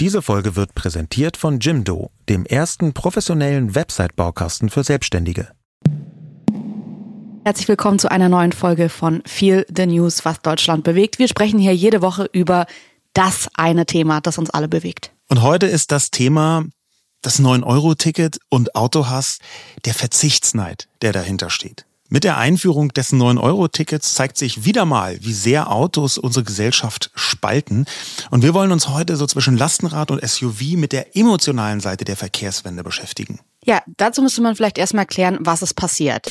Diese Folge wird präsentiert von Jimdo, dem ersten professionellen Website-Baukasten für Selbstständige. Herzlich willkommen zu einer neuen Folge von Feel the News, was Deutschland bewegt. Wir sprechen hier jede Woche über das eine Thema, das uns alle bewegt. Und heute ist das Thema das 9-Euro-Ticket und Autohass, der Verzichtsneid, der dahinter steht. Mit der Einführung des 9-Euro-Tickets zeigt sich wieder mal, wie sehr Autos unsere Gesellschaft spalten. Und wir wollen uns heute so zwischen Lastenrad und SUV mit der emotionalen Seite der Verkehrswende beschäftigen. Ja, dazu müsste man vielleicht erstmal klären, was ist passiert.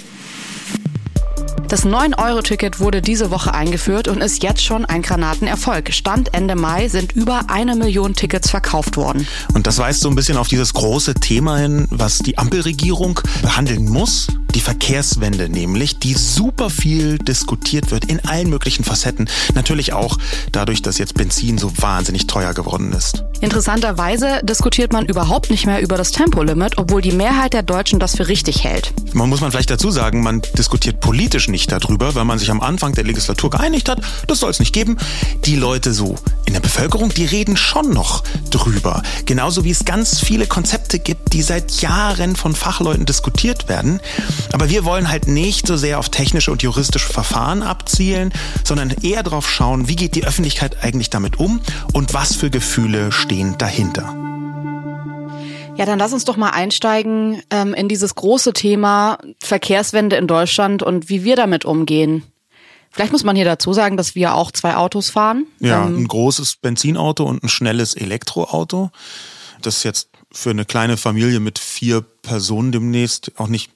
Das 9-Euro-Ticket wurde diese Woche eingeführt und ist jetzt schon ein Granatenerfolg. Stand Ende Mai sind über eine Million Tickets verkauft worden. Und das weist so ein bisschen auf dieses große Thema hin, was die Ampelregierung behandeln muss. Die Verkehrswende nämlich, die super viel diskutiert wird in allen möglichen Facetten. Natürlich auch dadurch, dass jetzt Benzin so wahnsinnig teuer geworden ist. Interessanterweise diskutiert man überhaupt nicht mehr über das Tempolimit, obwohl die Mehrheit der Deutschen das für richtig hält. Man muss man vielleicht dazu sagen, man diskutiert politisch nicht darüber, weil man sich am Anfang der Legislatur geeinigt hat, das soll es nicht geben. Die Leute so in der Bevölkerung, die reden schon noch drüber. Genauso wie es ganz viele Konzepte gibt, die seit Jahren von Fachleuten diskutiert werden. Aber wir wollen halt nicht so sehr auf technische und juristische Verfahren abzielen, sondern eher darauf schauen, wie geht die Öffentlichkeit eigentlich damit um und was für Gefühle stehen dahinter. Ja, dann lass uns doch mal einsteigen ähm, in dieses große Thema Verkehrswende in Deutschland und wie wir damit umgehen. Vielleicht muss man hier dazu sagen, dass wir auch zwei Autos fahren. Ja, ähm, ein großes Benzinauto und ein schnelles Elektroauto. Das ist jetzt für eine kleine Familie mit vier Personen demnächst auch nicht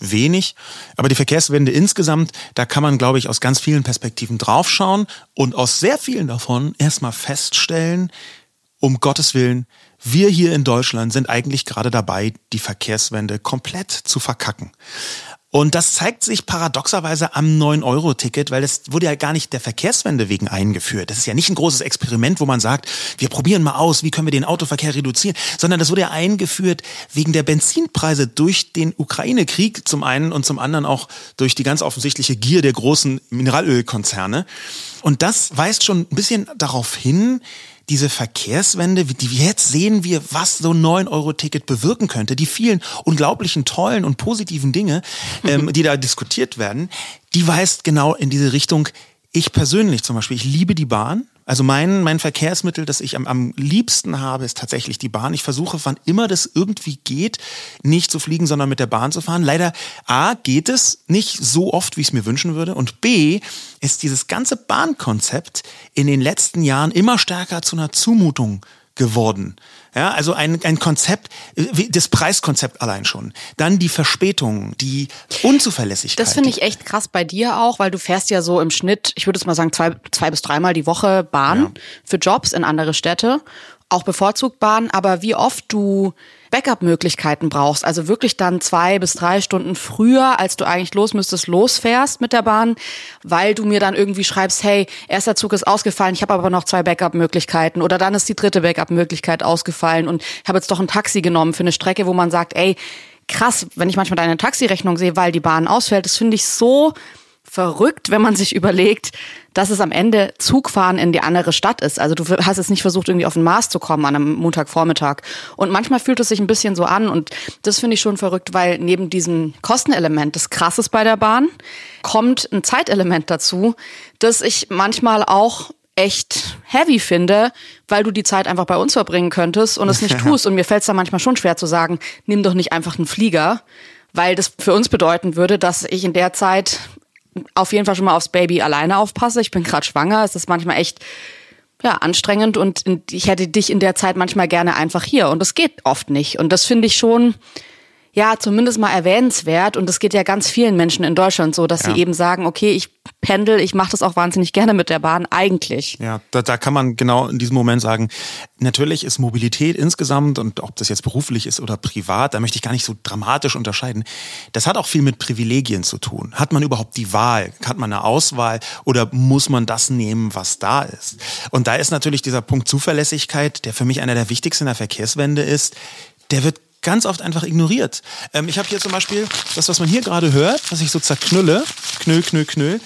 wenig. Aber die Verkehrswende insgesamt, da kann man, glaube ich, aus ganz vielen Perspektiven draufschauen und aus sehr vielen davon erstmal feststellen, um Gottes Willen, wir hier in Deutschland sind eigentlich gerade dabei, die Verkehrswende komplett zu verkacken. Und das zeigt sich paradoxerweise am 9-Euro-Ticket, weil es wurde ja gar nicht der Verkehrswende wegen eingeführt. Das ist ja nicht ein großes Experiment, wo man sagt, wir probieren mal aus, wie können wir den Autoverkehr reduzieren, sondern das wurde ja eingeführt wegen der Benzinpreise durch den Ukraine-Krieg zum einen und zum anderen auch durch die ganz offensichtliche Gier der großen Mineralölkonzerne. Und das weist schon ein bisschen darauf hin, diese Verkehrswende, die jetzt sehen wir, was so ein 9-Euro-Ticket bewirken könnte, die vielen unglaublichen tollen und positiven Dinge, ähm, die da diskutiert werden, die weist genau in diese Richtung. Ich persönlich zum Beispiel, ich liebe die Bahn. Also mein, mein Verkehrsmittel, das ich am, am liebsten habe, ist tatsächlich die Bahn. Ich versuche, wann immer das irgendwie geht, nicht zu fliegen, sondern mit der Bahn zu fahren. Leider A, geht es nicht so oft, wie ich es mir wünschen würde. Und B, ist dieses ganze Bahnkonzept in den letzten Jahren immer stärker zu einer Zumutung geworden. Ja, also ein, ein Konzept, das Preiskonzept allein schon. Dann die Verspätung, die Unzuverlässigkeit. Das finde ich echt krass bei dir auch, weil du fährst ja so im Schnitt, ich würde es mal sagen, zwei, zwei bis dreimal die Woche Bahn ja. für Jobs in andere Städte. Auch bevorzugt Bahn, aber wie oft du Backup-Möglichkeiten brauchst, also wirklich dann zwei bis drei Stunden früher, als du eigentlich los müsstest, losfährst mit der Bahn, weil du mir dann irgendwie schreibst, hey, erster Zug ist ausgefallen, ich habe aber noch zwei Backup-Möglichkeiten oder dann ist die dritte Backup-Möglichkeit ausgefallen und ich habe jetzt doch ein Taxi genommen für eine Strecke, wo man sagt, ey, krass, wenn ich manchmal deine Taxirechnung sehe, weil die Bahn ausfällt, das finde ich so verrückt, wenn man sich überlegt, dass es am Ende Zugfahren in die andere Stadt ist. Also du hast jetzt nicht versucht, irgendwie auf den Mars zu kommen an einem Montagvormittag. Und manchmal fühlt es sich ein bisschen so an und das finde ich schon verrückt, weil neben diesem Kostenelement, das krasses bei der Bahn, kommt ein Zeitelement dazu, das ich manchmal auch echt heavy finde, weil du die Zeit einfach bei uns verbringen könntest und es nicht tust. Und mir fällt es da manchmal schon schwer zu sagen, nimm doch nicht einfach einen Flieger, weil das für uns bedeuten würde, dass ich in der Zeit auf jeden Fall schon mal aufs Baby alleine aufpasse. Ich bin gerade schwanger. Es ist manchmal echt ja, anstrengend und ich hätte dich in der Zeit manchmal gerne einfach hier und das geht oft nicht. Und das finde ich schon, ja, zumindest mal erwähnenswert. Und das geht ja ganz vielen Menschen in Deutschland so, dass ja. sie eben sagen, okay, ich pendel, ich mache das auch wahnsinnig gerne mit der Bahn, eigentlich. Ja, da, da kann man genau in diesem Moment sagen, natürlich ist Mobilität insgesamt und ob das jetzt beruflich ist oder privat, da möchte ich gar nicht so dramatisch unterscheiden. Das hat auch viel mit Privilegien zu tun. Hat man überhaupt die Wahl? Hat man eine Auswahl oder muss man das nehmen, was da ist? Und da ist natürlich dieser Punkt Zuverlässigkeit, der für mich einer der wichtigsten in der Verkehrswende ist, der wird ganz oft einfach ignoriert. Ähm, ich habe hier zum Beispiel das, was man hier gerade hört, was ich so zerknülle, knüll, knüll, knüll.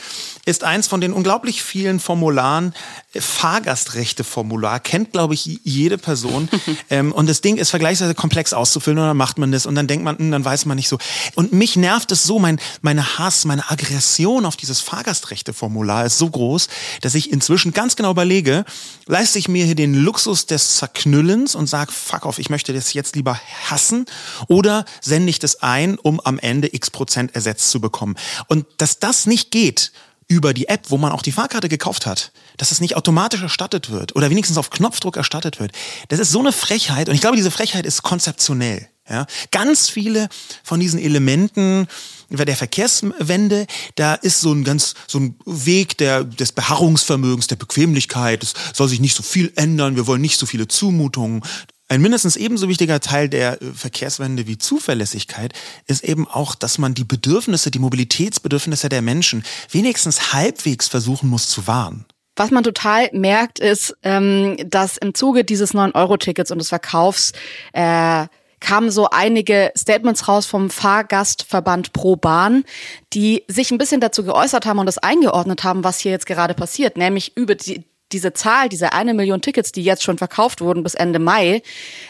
Ist eins von den unglaublich vielen Formularen, Fahrgastrechte-Formular, kennt, glaube ich, jede Person. ähm, und das Ding ist vergleichsweise komplex auszufüllen und dann macht man das und dann denkt man, hm, dann weiß man nicht so. Und mich nervt es so, mein, meine Hass, meine Aggression auf dieses Fahrgastrechte-Formular ist so groß, dass ich inzwischen ganz genau überlege, leiste ich mir hier den Luxus des Zerknüllens und sage, fuck off, ich möchte das jetzt lieber hassen oder sende ich das ein, um am Ende x Prozent ersetzt zu bekommen. Und dass das nicht geht, über die App, wo man auch die Fahrkarte gekauft hat, dass es nicht automatisch erstattet wird oder wenigstens auf Knopfdruck erstattet wird. Das ist so eine Frechheit und ich glaube, diese Frechheit ist konzeptionell. Ja, ganz viele von diesen Elementen der Verkehrswende, da ist so ein ganz so ein Weg der des Beharrungsvermögens, der Bequemlichkeit. Es soll sich nicht so viel ändern. Wir wollen nicht so viele Zumutungen. Ein mindestens ebenso wichtiger Teil der äh, Verkehrswende wie Zuverlässigkeit ist eben auch, dass man die Bedürfnisse, die Mobilitätsbedürfnisse der Menschen wenigstens halbwegs versuchen muss zu wahren. Was man total merkt, ist, ähm, dass im Zuge dieses 9-Euro-Tickets und des Verkaufs äh, kamen so einige Statements raus vom Fahrgastverband Pro Bahn, die sich ein bisschen dazu geäußert haben und das eingeordnet haben, was hier jetzt gerade passiert, nämlich über die, diese Zahl, diese eine Million Tickets, die jetzt schon verkauft wurden bis Ende Mai,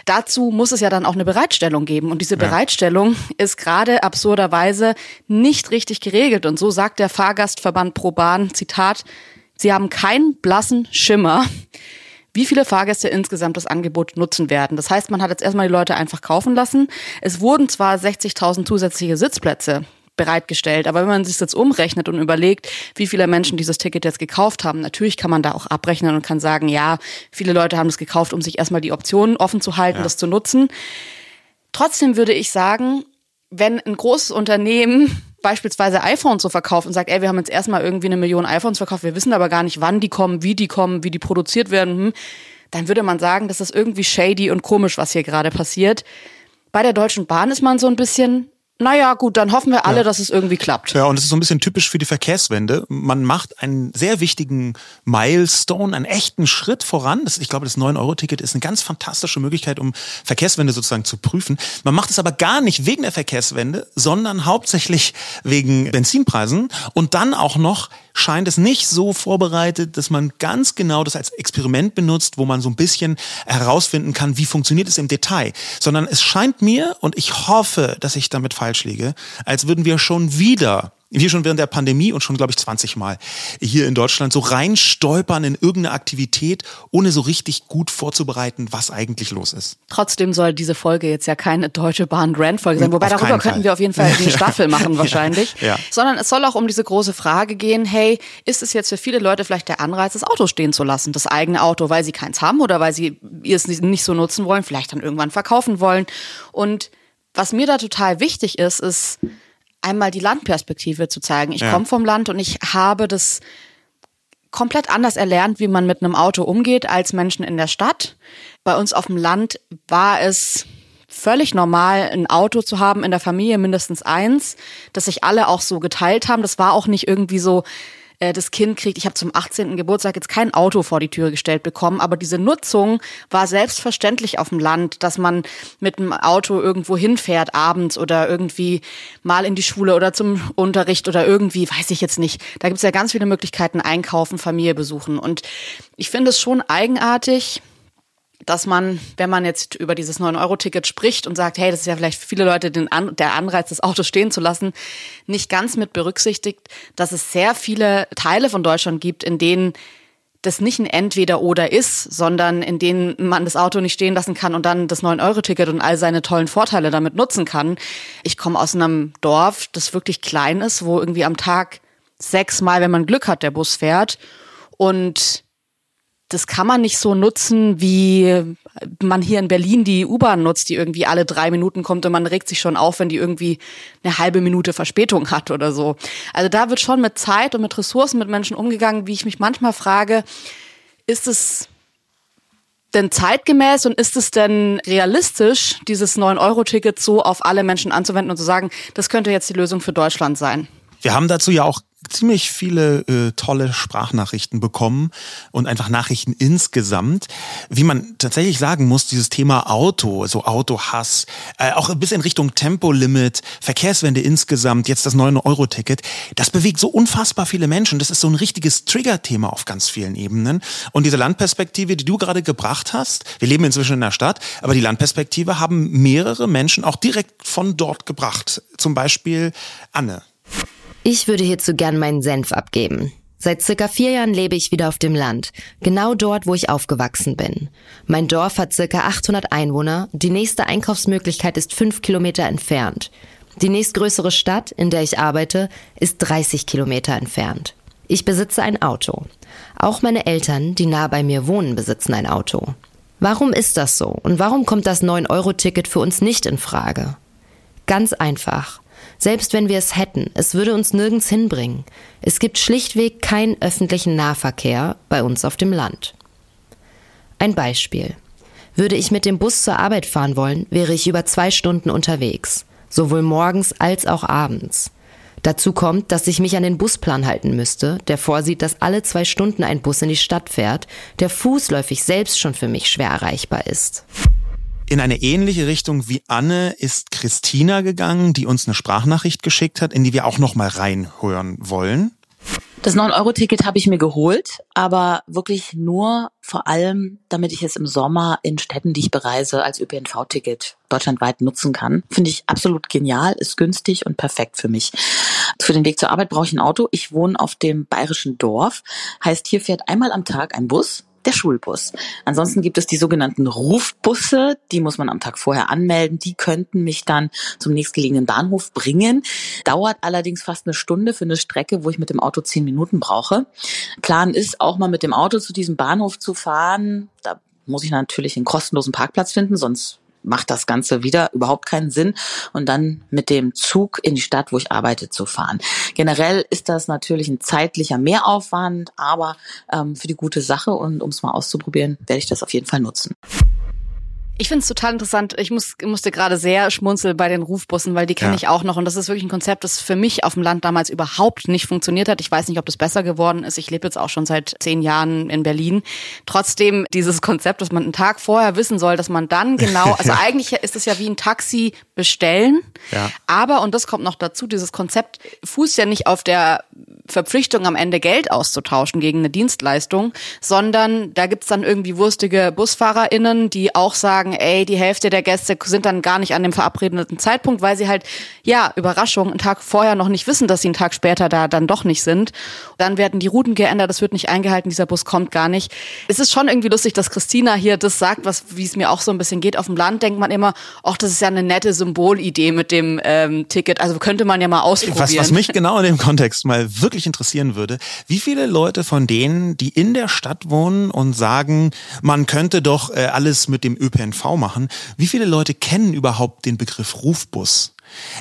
dazu muss es ja dann auch eine Bereitstellung geben. Und diese ja. Bereitstellung ist gerade absurderweise nicht richtig geregelt. Und so sagt der Fahrgastverband Pro Bahn, Zitat, Sie haben keinen blassen Schimmer, wie viele Fahrgäste insgesamt das Angebot nutzen werden. Das heißt, man hat jetzt erstmal die Leute einfach kaufen lassen. Es wurden zwar 60.000 zusätzliche Sitzplätze bereitgestellt. Aber wenn man sich jetzt umrechnet und überlegt, wie viele Menschen dieses Ticket jetzt gekauft haben, natürlich kann man da auch abrechnen und kann sagen, ja, viele Leute haben es gekauft, um sich erstmal die Optionen offen zu halten, ja. das zu nutzen. Trotzdem würde ich sagen, wenn ein großes Unternehmen beispielsweise iPhones so verkauft und sagt, ey, wir haben jetzt erstmal irgendwie eine Million iPhones verkauft, wir wissen aber gar nicht, wann die kommen, wie die kommen, wie die produziert werden, hm, dann würde man sagen, das ist irgendwie shady und komisch, was hier gerade passiert. Bei der Deutschen Bahn ist man so ein bisschen, naja, gut, dann hoffen wir alle, ja. dass es irgendwie klappt. Ja, und es ist so ein bisschen typisch für die Verkehrswende. Man macht einen sehr wichtigen Milestone, einen echten Schritt voran. Das, ich glaube, das 9-Euro-Ticket ist eine ganz fantastische Möglichkeit, um Verkehrswende sozusagen zu prüfen. Man macht es aber gar nicht wegen der Verkehrswende, sondern hauptsächlich wegen Benzinpreisen und dann auch noch scheint es nicht so vorbereitet, dass man ganz genau das als Experiment benutzt, wo man so ein bisschen herausfinden kann, wie funktioniert es im Detail, sondern es scheint mir, und ich hoffe, dass ich damit falsch liege, als würden wir schon wieder wir schon während der Pandemie und schon, glaube ich, 20 Mal hier in Deutschland so reinstolpern in irgendeine Aktivität, ohne so richtig gut vorzubereiten, was eigentlich los ist. Trotzdem soll diese Folge jetzt ja keine Deutsche Bahn Grand Folge sein, wobei darüber könnten Fall. wir auf jeden Fall eine Staffel machen wahrscheinlich. Ja, ja. Sondern es soll auch um diese große Frage gehen, hey, ist es jetzt für viele Leute vielleicht der Anreiz, das Auto stehen zu lassen, das eigene Auto, weil sie keins haben oder weil sie es nicht so nutzen wollen, vielleicht dann irgendwann verkaufen wollen. Und was mir da total wichtig ist, ist, einmal die Landperspektive zu zeigen. Ich ja. komme vom Land und ich habe das komplett anders erlernt, wie man mit einem Auto umgeht als Menschen in der Stadt. Bei uns auf dem Land war es völlig normal, ein Auto zu haben in der Familie, mindestens eins, dass sich alle auch so geteilt haben. Das war auch nicht irgendwie so, äh, das Kind kriegt, ich habe zum 18. Geburtstag jetzt kein Auto vor die Tür gestellt bekommen, aber diese Nutzung war selbstverständlich auf dem Land, dass man mit dem Auto irgendwo hinfährt abends oder irgendwie mal in die Schule oder zum Unterricht oder irgendwie, weiß ich jetzt nicht. Da gibt es ja ganz viele Möglichkeiten, einkaufen, Familie besuchen. Und ich finde es schon eigenartig, dass man, wenn man jetzt über dieses 9-Euro-Ticket spricht und sagt, hey, das ist ja vielleicht für viele Leute den An der Anreiz, das Auto stehen zu lassen, nicht ganz mit berücksichtigt, dass es sehr viele Teile von Deutschland gibt, in denen das nicht ein Entweder-Oder ist, sondern in denen man das Auto nicht stehen lassen kann und dann das 9-Euro-Ticket und all seine tollen Vorteile damit nutzen kann. Ich komme aus einem Dorf, das wirklich klein ist, wo irgendwie am Tag sechsmal, wenn man Glück hat, der Bus fährt. Und das kann man nicht so nutzen, wie man hier in Berlin die U-Bahn nutzt, die irgendwie alle drei Minuten kommt und man regt sich schon auf, wenn die irgendwie eine halbe Minute Verspätung hat oder so. Also da wird schon mit Zeit und mit Ressourcen mit Menschen umgegangen, wie ich mich manchmal frage, ist es denn zeitgemäß und ist es denn realistisch, dieses 9-Euro-Ticket so auf alle Menschen anzuwenden und zu sagen, das könnte jetzt die Lösung für Deutschland sein? Wir haben dazu ja auch ziemlich viele äh, tolle Sprachnachrichten bekommen und einfach Nachrichten insgesamt. Wie man tatsächlich sagen muss, dieses Thema Auto, so Autohass, äh, auch ein bisschen Richtung Tempolimit, Verkehrswende insgesamt, jetzt das 9-Euro-Ticket, das bewegt so unfassbar viele Menschen. Das ist so ein richtiges Trigger-Thema auf ganz vielen Ebenen. Und diese Landperspektive, die du gerade gebracht hast, wir leben inzwischen in der Stadt, aber die Landperspektive haben mehrere Menschen auch direkt von dort gebracht. Zum Beispiel Anne. Ich würde hierzu gern meinen Senf abgeben. Seit circa vier Jahren lebe ich wieder auf dem Land, genau dort, wo ich aufgewachsen bin. Mein Dorf hat circa 800 Einwohner, die nächste Einkaufsmöglichkeit ist fünf Kilometer entfernt. Die nächstgrößere Stadt, in der ich arbeite, ist 30 Kilometer entfernt. Ich besitze ein Auto. Auch meine Eltern, die nah bei mir wohnen, besitzen ein Auto. Warum ist das so und warum kommt das 9-Euro-Ticket für uns nicht in Frage? Ganz einfach. Selbst wenn wir es hätten, es würde uns nirgends hinbringen. Es gibt schlichtweg keinen öffentlichen Nahverkehr bei uns auf dem Land. Ein Beispiel. Würde ich mit dem Bus zur Arbeit fahren wollen, wäre ich über zwei Stunden unterwegs, sowohl morgens als auch abends. Dazu kommt, dass ich mich an den Busplan halten müsste, der vorsieht, dass alle zwei Stunden ein Bus in die Stadt fährt, der fußläufig selbst schon für mich schwer erreichbar ist. In eine ähnliche Richtung wie Anne ist Christina gegangen, die uns eine Sprachnachricht geschickt hat, in die wir auch noch mal reinhören wollen. Das 9-Euro-Ticket habe ich mir geholt, aber wirklich nur vor allem, damit ich es im Sommer in Städten, die ich bereise, als ÖPNV-Ticket deutschlandweit nutzen kann. Finde ich absolut genial, ist günstig und perfekt für mich. Für den Weg zur Arbeit brauche ich ein Auto. Ich wohne auf dem bayerischen Dorf. Heißt, hier fährt einmal am Tag ein Bus der Schulbus. Ansonsten gibt es die sogenannten Rufbusse, die muss man am Tag vorher anmelden. Die könnten mich dann zum nächstgelegenen Bahnhof bringen. Dauert allerdings fast eine Stunde für eine Strecke, wo ich mit dem Auto zehn Minuten brauche. Plan ist auch mal mit dem Auto zu diesem Bahnhof zu fahren. Da muss ich natürlich einen kostenlosen Parkplatz finden, sonst macht das Ganze wieder überhaupt keinen Sinn und dann mit dem Zug in die Stadt, wo ich arbeite, zu fahren. Generell ist das natürlich ein zeitlicher Mehraufwand, aber ähm, für die gute Sache und um es mal auszuprobieren, werde ich das auf jeden Fall nutzen. Ich finde es total interessant. Ich muss, musste gerade sehr schmunzeln bei den Rufbussen, weil die kenne ja. ich auch noch. Und das ist wirklich ein Konzept, das für mich auf dem Land damals überhaupt nicht funktioniert hat. Ich weiß nicht, ob das besser geworden ist. Ich lebe jetzt auch schon seit zehn Jahren in Berlin. Trotzdem dieses Konzept, dass man einen Tag vorher wissen soll, dass man dann genau, also eigentlich ist es ja wie ein Taxi bestellen. Ja. Aber, und das kommt noch dazu, dieses Konzept fußt ja nicht auf der Verpflichtung, am Ende Geld auszutauschen gegen eine Dienstleistung, sondern da gibt's dann irgendwie wurstige BusfahrerInnen, die auch sagen, ey, die Hälfte der Gäste sind dann gar nicht an dem verabredeten Zeitpunkt, weil sie halt, ja, Überraschung, einen Tag vorher noch nicht wissen, dass sie einen Tag später da dann doch nicht sind. Dann werden die Routen geändert, das wird nicht eingehalten, dieser Bus kommt gar nicht. Es ist schon irgendwie lustig, dass Christina hier das sagt, was wie es mir auch so ein bisschen geht. Auf dem Land denkt man immer, ach, das ist ja eine nette Symbolidee mit dem ähm, Ticket. Also könnte man ja mal ausprobieren. Was, was mich genau in dem Kontext mal wirklich wirklich interessieren würde, wie viele Leute von denen, die in der Stadt wohnen und sagen, man könnte doch äh, alles mit dem ÖPNV machen, wie viele Leute kennen überhaupt den Begriff Rufbus?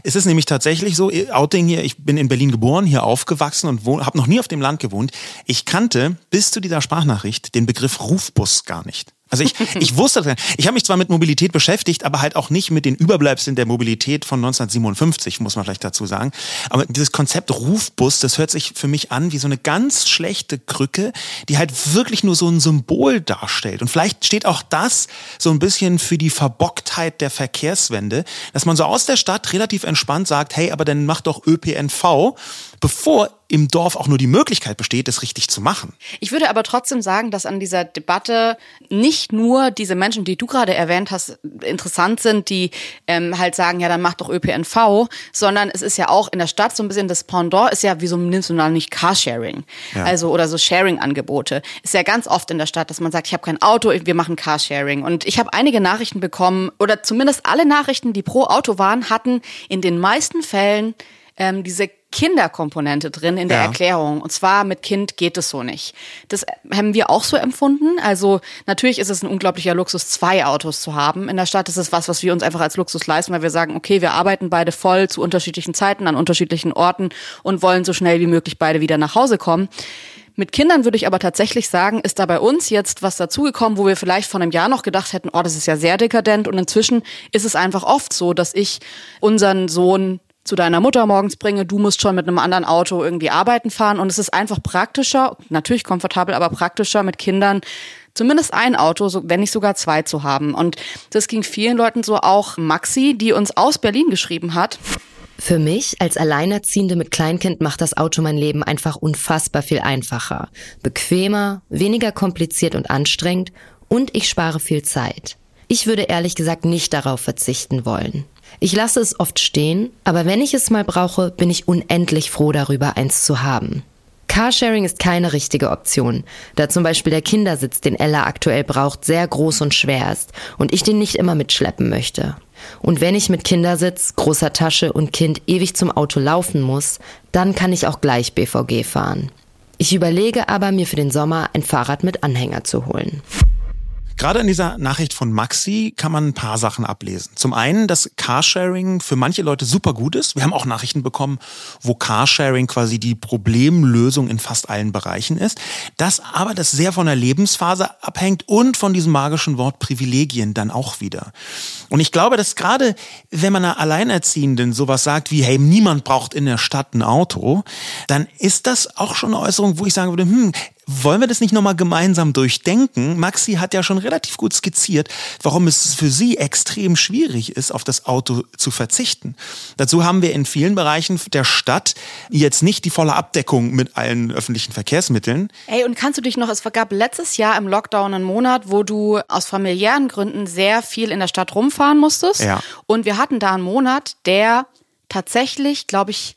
Es ist nämlich tatsächlich so, Outing hier, ich bin in Berlin geboren, hier aufgewachsen und habe noch nie auf dem Land gewohnt. Ich kannte bis zu dieser Sprachnachricht den Begriff Rufbus gar nicht. Also ich, ich wusste, ich habe mich zwar mit Mobilität beschäftigt, aber halt auch nicht mit den Überbleibseln der Mobilität von 1957, muss man vielleicht dazu sagen. Aber dieses Konzept Rufbus, das hört sich für mich an wie so eine ganz schlechte Krücke, die halt wirklich nur so ein Symbol darstellt. Und vielleicht steht auch das so ein bisschen für die Verbocktheit der Verkehrswende, dass man so aus der Stadt relativ entspannt sagt, hey, aber dann mach doch ÖPNV, bevor im Dorf auch nur die Möglichkeit besteht, das richtig zu machen. Ich würde aber trotzdem sagen, dass an dieser Debatte nicht nur diese Menschen, die du gerade erwähnt hast, interessant sind, die ähm, halt sagen, ja, dann mach doch ÖPNV, sondern es ist ja auch in der Stadt so ein bisschen das Pendant, ist ja, wieso nimmst du dann nicht Carsharing? Ja. Also, oder so Sharing-Angebote. Ist ja ganz oft in der Stadt, dass man sagt, ich habe kein Auto, wir machen Carsharing. Und ich habe einige Nachrichten bekommen, oder zumindest alle Nachrichten, die pro Auto waren, hatten in den meisten Fällen ähm, diese Kinderkomponente drin in der ja. Erklärung. Und zwar mit Kind geht es so nicht. Das haben wir auch so empfunden. Also natürlich ist es ein unglaublicher Luxus, zwei Autos zu haben. In der Stadt ist es was, was wir uns einfach als Luxus leisten, weil wir sagen, okay, wir arbeiten beide voll zu unterschiedlichen Zeiten an unterschiedlichen Orten und wollen so schnell wie möglich beide wieder nach Hause kommen. Mit Kindern würde ich aber tatsächlich sagen, ist da bei uns jetzt was dazugekommen, wo wir vielleicht vor einem Jahr noch gedacht hätten, oh, das ist ja sehr dekadent. Und inzwischen ist es einfach oft so, dass ich unseren Sohn zu deiner Mutter morgens bringe, du musst schon mit einem anderen Auto irgendwie arbeiten fahren und es ist einfach praktischer, natürlich komfortabel, aber praktischer mit Kindern zumindest ein Auto, wenn nicht sogar zwei zu haben. Und das ging vielen Leuten so, auch Maxi, die uns aus Berlin geschrieben hat. Für mich als Alleinerziehende mit Kleinkind macht das Auto mein Leben einfach unfassbar viel einfacher, bequemer, weniger kompliziert und anstrengend und ich spare viel Zeit. Ich würde ehrlich gesagt nicht darauf verzichten wollen. Ich lasse es oft stehen, aber wenn ich es mal brauche, bin ich unendlich froh darüber, eins zu haben. Carsharing ist keine richtige Option, da zum Beispiel der Kindersitz, den Ella aktuell braucht, sehr groß und schwer ist und ich den nicht immer mitschleppen möchte. Und wenn ich mit Kindersitz, großer Tasche und Kind ewig zum Auto laufen muss, dann kann ich auch gleich BVG fahren. Ich überlege aber, mir für den Sommer ein Fahrrad mit Anhänger zu holen. Gerade in dieser Nachricht von Maxi kann man ein paar Sachen ablesen. Zum einen, dass Carsharing für manche Leute super gut ist. Wir haben auch Nachrichten bekommen, wo Carsharing quasi die Problemlösung in fast allen Bereichen ist. Dass aber das sehr von der Lebensphase abhängt und von diesem magischen Wort Privilegien dann auch wieder. Und ich glaube, dass gerade wenn man einer Alleinerziehenden sowas sagt wie, hey, niemand braucht in der Stadt ein Auto, dann ist das auch schon eine Äußerung, wo ich sagen würde, hm, wollen wir das nicht nochmal gemeinsam durchdenken? Maxi hat ja schon relativ gut skizziert, warum es für sie extrem schwierig ist, auf das Auto zu verzichten. Dazu haben wir in vielen Bereichen der Stadt jetzt nicht die volle Abdeckung mit allen öffentlichen Verkehrsmitteln. Ey, und kannst du dich noch, es gab letztes Jahr im Lockdown einen Monat, wo du aus familiären Gründen sehr viel in der Stadt rumfahren musstest. Ja. Und wir hatten da einen Monat, der tatsächlich, glaube ich,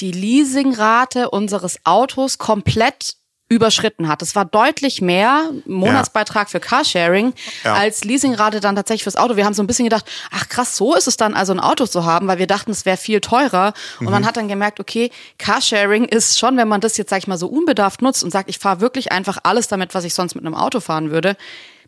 die Leasingrate unseres Autos komplett überschritten hat. Es war deutlich mehr Monatsbeitrag ja. für Carsharing ja. als Leasingrate dann tatsächlich fürs Auto. Wir haben so ein bisschen gedacht, ach krass, so ist es dann also ein Auto zu haben, weil wir dachten, es wäre viel teurer. Und mhm. man hat dann gemerkt, okay, Carsharing ist schon, wenn man das jetzt, sag ich mal, so unbedarft nutzt und sagt, ich fahre wirklich einfach alles damit, was ich sonst mit einem Auto fahren würde,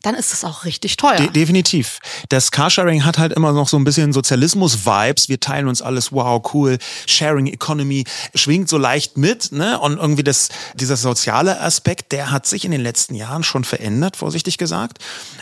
dann ist es auch richtig teuer. De definitiv. Das Carsharing hat halt immer noch so ein bisschen Sozialismus-Vibes. Wir teilen uns alles, wow, cool. Sharing Economy schwingt so leicht mit, ne? Und irgendwie das, dieser soziale Aspekt, der hat sich in den letzten Jahren schon verändert, vorsichtig gesagt.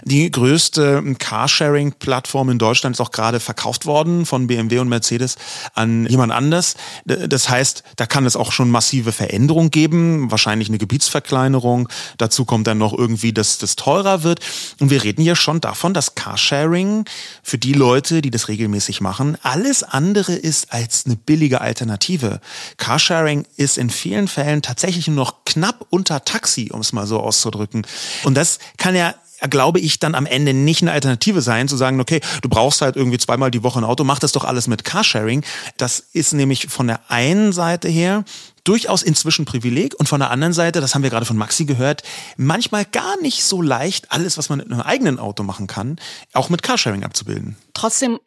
Die größte Carsharing-Plattform in Deutschland ist auch gerade verkauft worden von BMW und Mercedes an jemand anders. Das heißt, da kann es auch schon massive Veränderungen geben, wahrscheinlich eine Gebietsverkleinerung. Dazu kommt dann noch irgendwie, dass das teurer wird. Und wir reden hier schon davon, dass Carsharing für die Leute, die das regelmäßig machen, alles andere ist als eine billige Alternative. Carsharing ist in vielen Fällen tatsächlich nur noch knapp unter Taxi, um es mal so auszudrücken. Und das kann ja glaube ich, dann am Ende nicht eine Alternative sein, zu sagen, okay, du brauchst halt irgendwie zweimal die Woche ein Auto, mach das doch alles mit Carsharing. Das ist nämlich von der einen Seite her durchaus inzwischen Privileg und von der anderen Seite, das haben wir gerade von Maxi gehört, manchmal gar nicht so leicht, alles, was man mit einem eigenen Auto machen kann, auch mit Carsharing abzubilden. Trotzdem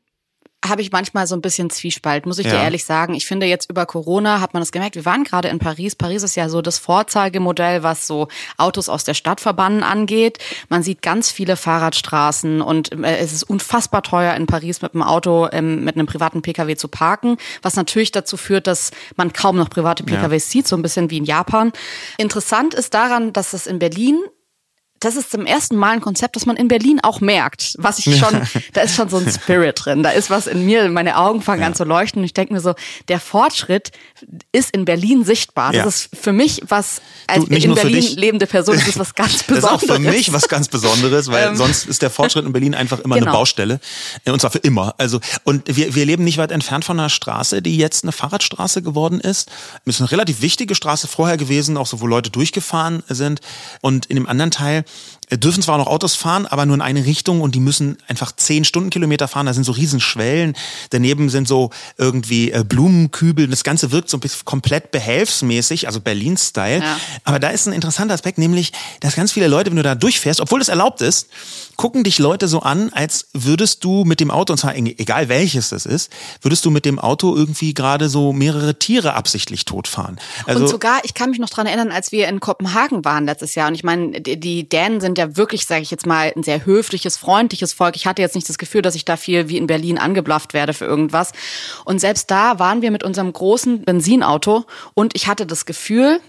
habe ich manchmal so ein bisschen Zwiespalt, muss ich ja. dir ehrlich sagen. Ich finde jetzt über Corona hat man das gemerkt. Wir waren gerade in Paris. Paris ist ja so das Vorzeigemodell, was so Autos aus der Stadt verbannen angeht. Man sieht ganz viele Fahrradstraßen und äh, es ist unfassbar teuer in Paris mit einem Auto, ähm, mit einem privaten Pkw zu parken, was natürlich dazu führt, dass man kaum noch private PKWs ja. sieht, so ein bisschen wie in Japan. Interessant ist daran, dass es in Berlin das ist zum ersten Mal ein Konzept, das man in Berlin auch merkt. Was ich schon, da ist schon so ein Spirit drin. Da ist was in mir, meine Augen fangen ja. an zu leuchten. Und ich denke mir so, der Fortschritt ist in Berlin sichtbar. Das ja. ist für mich was, als du, in Berlin lebende Person, das ist was ganz Besonderes. Das ist auch für mich was ganz Besonderes, weil ähm, sonst ist der Fortschritt in Berlin einfach immer genau. eine Baustelle. Äh, und zwar für immer. Also, und wir, wir leben nicht weit entfernt von einer Straße, die jetzt eine Fahrradstraße geworden ist. Es ist eine relativ wichtige Straße vorher gewesen, auch so, wo Leute durchgefahren sind. Und in dem anderen Teil dürfen zwar noch Autos fahren, aber nur in eine Richtung und die müssen einfach zehn Stundenkilometer fahren. Da sind so riesen Schwellen. Daneben sind so irgendwie äh, Blumenkübel. Das Ganze wirkt so ein bisschen komplett behelfsmäßig, also Berlin-Style. Ja. Aber da ist ein interessanter Aspekt, nämlich, dass ganz viele Leute, wenn du da durchfährst, obwohl es erlaubt ist, gucken dich Leute so an, als würdest du mit dem Auto, und zwar egal welches das ist, würdest du mit dem Auto irgendwie gerade so mehrere Tiere absichtlich totfahren. Also, und sogar, ich kann mich noch dran erinnern, als wir in Kopenhagen waren letztes Jahr, und ich meine, die, Dänen sind ja wirklich, sage ich jetzt mal, ein sehr höfliches, freundliches Volk. Ich hatte jetzt nicht das Gefühl, dass ich da viel wie in Berlin angeblafft werde für irgendwas. Und selbst da waren wir mit unserem großen Benzinauto und ich hatte das Gefühl,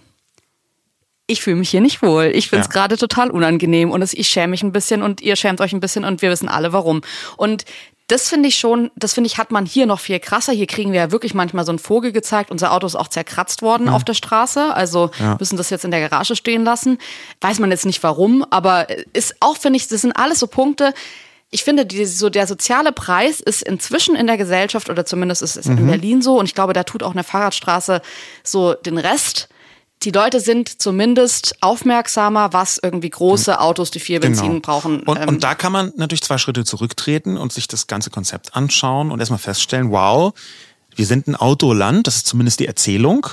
ich fühle mich hier nicht wohl. Ich finde es ja. gerade total unangenehm und ich schäme mich ein bisschen und ihr schämt euch ein bisschen und wir wissen alle warum. Und Das finde ich schon, das finde ich, hat man hier noch viel krasser. Hier kriegen wir ja wirklich manchmal so einen Vogel gezeigt. Unser Auto ist auch zerkratzt worden ja. auf der Straße. Also ja. müssen das jetzt in der Garage stehen lassen. Weiß man jetzt nicht warum, aber ist auch, finde ich, das sind alles so Punkte. Ich finde, die, so der soziale Preis ist inzwischen in der Gesellschaft oder zumindest ist es mhm. in Berlin so und ich glaube, da tut auch eine Fahrradstraße so den Rest die Leute sind zumindest aufmerksamer, was irgendwie große Autos, die viel Benzin genau. brauchen. Und, ähm, und da kann man natürlich zwei Schritte zurücktreten und sich das ganze Konzept anschauen und erstmal feststellen, wow, wir sind ein Autoland, das ist zumindest die Erzählung.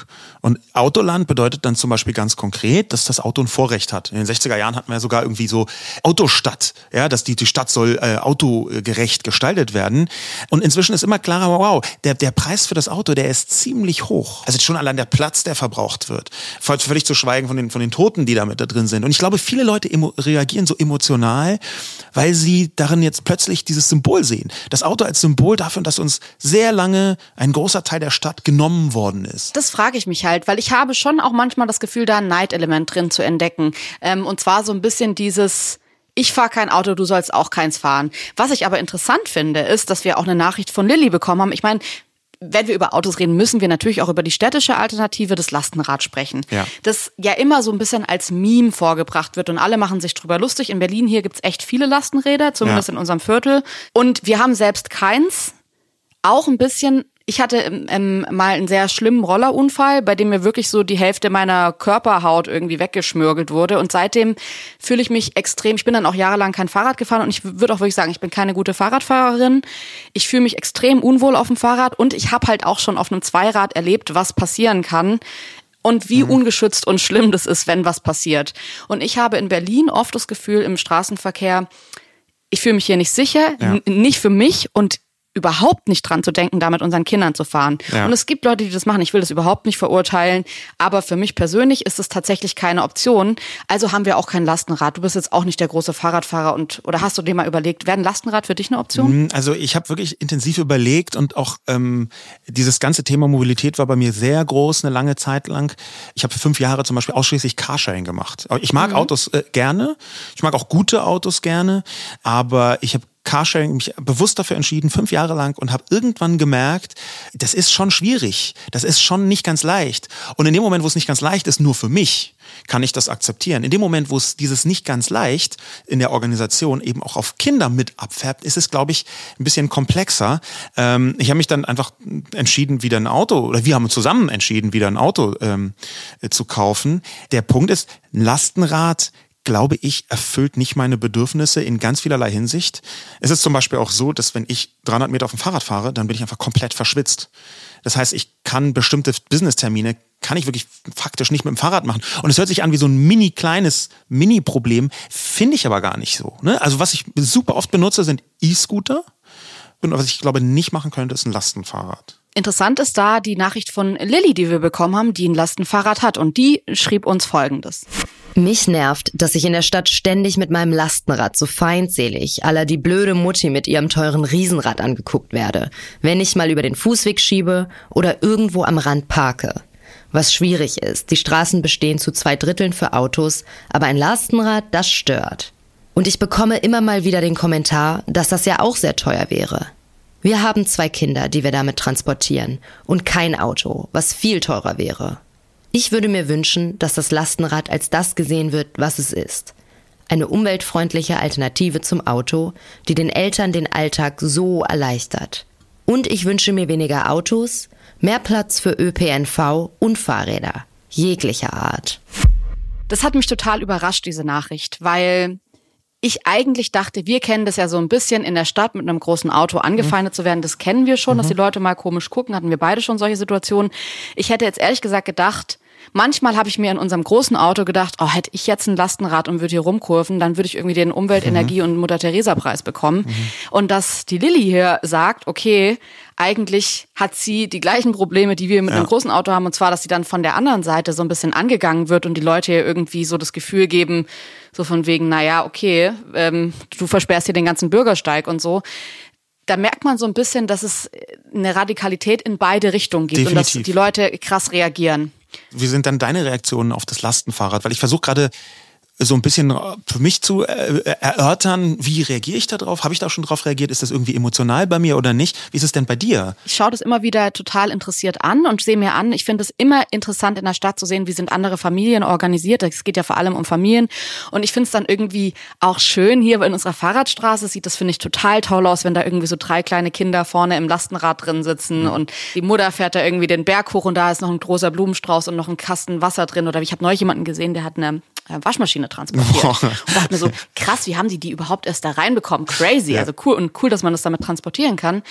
Und Autoland bedeutet dann zum Beispiel ganz konkret, dass das Auto ein Vorrecht hat. In den 60er Jahren hatten wir sogar irgendwie so Autostadt, ja, dass die, die Stadt soll äh, autogerecht gestaltet werden. Und inzwischen ist immer klarer, wow, der, der Preis für das Auto, der ist ziemlich hoch. Also schon allein der Platz, der verbraucht wird. Völlig zu schweigen von den, von den Toten, die da mit da drin sind. Und ich glaube, viele Leute reagieren so emotional, weil sie darin jetzt plötzlich dieses Symbol sehen. Das Auto als Symbol dafür, dass uns sehr lange ein großer Teil der Stadt genommen worden ist. Das frage ich mich halt, weil ich habe schon auch manchmal das Gefühl, da ein Neidelement drin zu entdecken. Ähm, und zwar so ein bisschen dieses, ich fahre kein Auto, du sollst auch keins fahren. Was ich aber interessant finde, ist, dass wir auch eine Nachricht von Lilly bekommen haben. Ich meine, wenn wir über Autos reden, müssen wir natürlich auch über die städtische Alternative des Lastenrad sprechen. Ja. Das ja immer so ein bisschen als Meme vorgebracht wird und alle machen sich drüber lustig. In Berlin hier gibt's echt viele Lastenräder, zumindest ja. in unserem Viertel. Und wir haben selbst keins. Auch ein bisschen ich hatte ähm, mal einen sehr schlimmen Rollerunfall, bei dem mir wirklich so die Hälfte meiner Körperhaut irgendwie weggeschmürgelt wurde. Und seitdem fühle ich mich extrem, ich bin dann auch jahrelang kein Fahrrad gefahren und ich würde auch wirklich sagen, ich bin keine gute Fahrradfahrerin. Ich fühle mich extrem unwohl auf dem Fahrrad und ich habe halt auch schon auf einem Zweirad erlebt, was passieren kann und wie mhm. ungeschützt und schlimm das ist, wenn was passiert. Und ich habe in Berlin oft das Gefühl im Straßenverkehr, ich fühle mich hier nicht sicher, ja. nicht für mich und überhaupt nicht dran zu denken, da mit unseren Kindern zu fahren. Ja. Und es gibt Leute, die das machen. Ich will das überhaupt nicht verurteilen. Aber für mich persönlich ist es tatsächlich keine Option. Also haben wir auch kein Lastenrad. Du bist jetzt auch nicht der große Fahrradfahrer und oder hast du dir mal überlegt, wäre ein Lastenrad für dich eine Option? Mhm, also ich habe wirklich intensiv überlegt und auch ähm, dieses ganze Thema Mobilität war bei mir sehr groß, eine lange Zeit lang. Ich habe fünf Jahre zum Beispiel ausschließlich Carsharing gemacht. Ich mag mhm. Autos äh, gerne. Ich mag auch gute Autos gerne. Aber ich habe Carsharing mich bewusst dafür entschieden, fünf Jahre lang und habe irgendwann gemerkt, das ist schon schwierig, das ist schon nicht ganz leicht. Und in dem Moment, wo es nicht ganz leicht ist, nur für mich, kann ich das akzeptieren. In dem Moment, wo es dieses nicht ganz leicht in der Organisation eben auch auf Kinder mit abfärbt, ist es, glaube ich, ein bisschen komplexer. Ähm, ich habe mich dann einfach entschieden, wieder ein Auto, oder wir haben zusammen entschieden, wieder ein Auto ähm, zu kaufen. Der Punkt ist, ein Lastenrad glaube ich, erfüllt nicht meine Bedürfnisse in ganz vielerlei Hinsicht. Es ist zum Beispiel auch so, dass wenn ich 300 Meter auf dem Fahrrad fahre, dann bin ich einfach komplett verschwitzt. Das heißt, ich kann bestimmte Business-Termine kann ich wirklich faktisch nicht mit dem Fahrrad machen. Und es hört sich an wie so ein mini kleines Mini-Problem, finde ich aber gar nicht so. Ne? Also was ich super oft benutze, sind E-Scooter. Und was ich glaube nicht machen könnte, ist ein Lastenfahrrad. Interessant ist da die Nachricht von Lilly, die wir bekommen haben, die ein Lastenfahrrad hat. Und die schrieb uns Folgendes. Mich nervt, dass ich in der Stadt ständig mit meinem Lastenrad so feindselig, aller die blöde Mutti mit ihrem teuren Riesenrad angeguckt werde, wenn ich mal über den Fußweg schiebe oder irgendwo am Rand parke. Was schwierig ist, die Straßen bestehen zu zwei Dritteln für Autos, aber ein Lastenrad, das stört. Und ich bekomme immer mal wieder den Kommentar, dass das ja auch sehr teuer wäre. Wir haben zwei Kinder, die wir damit transportieren, und kein Auto, was viel teurer wäre. Ich würde mir wünschen, dass das Lastenrad als das gesehen wird, was es ist. Eine umweltfreundliche Alternative zum Auto, die den Eltern den Alltag so erleichtert. Und ich wünsche mir weniger Autos, mehr Platz für ÖPNV und Fahrräder, jeglicher Art. Das hat mich total überrascht, diese Nachricht, weil ich eigentlich dachte, wir kennen das ja so ein bisschen in der Stadt mit einem großen Auto angefeindet mhm. zu werden. Das kennen wir schon, mhm. dass die Leute mal komisch gucken. Hatten wir beide schon solche Situationen. Ich hätte jetzt ehrlich gesagt gedacht, Manchmal habe ich mir in unserem großen Auto gedacht, oh, hätte ich jetzt ein Lastenrad und würde hier rumkurven, dann würde ich irgendwie den Umwelt-, mhm. Energie- und Mutter-Theresa-Preis bekommen. Mhm. Und dass die Lilly hier sagt, okay, eigentlich hat sie die gleichen Probleme, die wir mit ja. einem großen Auto haben, und zwar, dass sie dann von der anderen Seite so ein bisschen angegangen wird und die Leute hier irgendwie so das Gefühl geben, so von wegen, naja, okay, ähm, du versperrst hier den ganzen Bürgersteig und so. Da merkt man so ein bisschen, dass es eine Radikalität in beide Richtungen gibt Definitiv. und dass die Leute krass reagieren. Wie sind dann deine Reaktionen auf das Lastenfahrrad? Weil ich versuche gerade so ein bisschen für mich zu äh, erörtern, wie reagiere ich darauf? Habe ich da schon drauf reagiert? Ist das irgendwie emotional bei mir oder nicht? Wie ist es denn bei dir? Ich schaue das immer wieder total interessiert an und sehe mir an. Ich finde es immer interessant in der Stadt zu sehen, wie sind andere Familien organisiert. Es geht ja vor allem um Familien. Und ich finde es dann irgendwie auch schön hier in unserer Fahrradstraße sieht das, finde ich, total toll aus, wenn da irgendwie so drei kleine Kinder vorne im Lastenrad drin sitzen mhm. und die Mutter fährt da irgendwie den Berg hoch und da ist noch ein großer Blumenstrauß und noch ein Kasten Wasser drin. Oder ich habe neulich jemanden gesehen, der hat eine Waschmaschine transportiert. Boah. Und dachte mir so, krass, wie haben die die überhaupt erst da reinbekommen? Crazy. Ja. Also cool und cool, dass man das damit transportieren kann.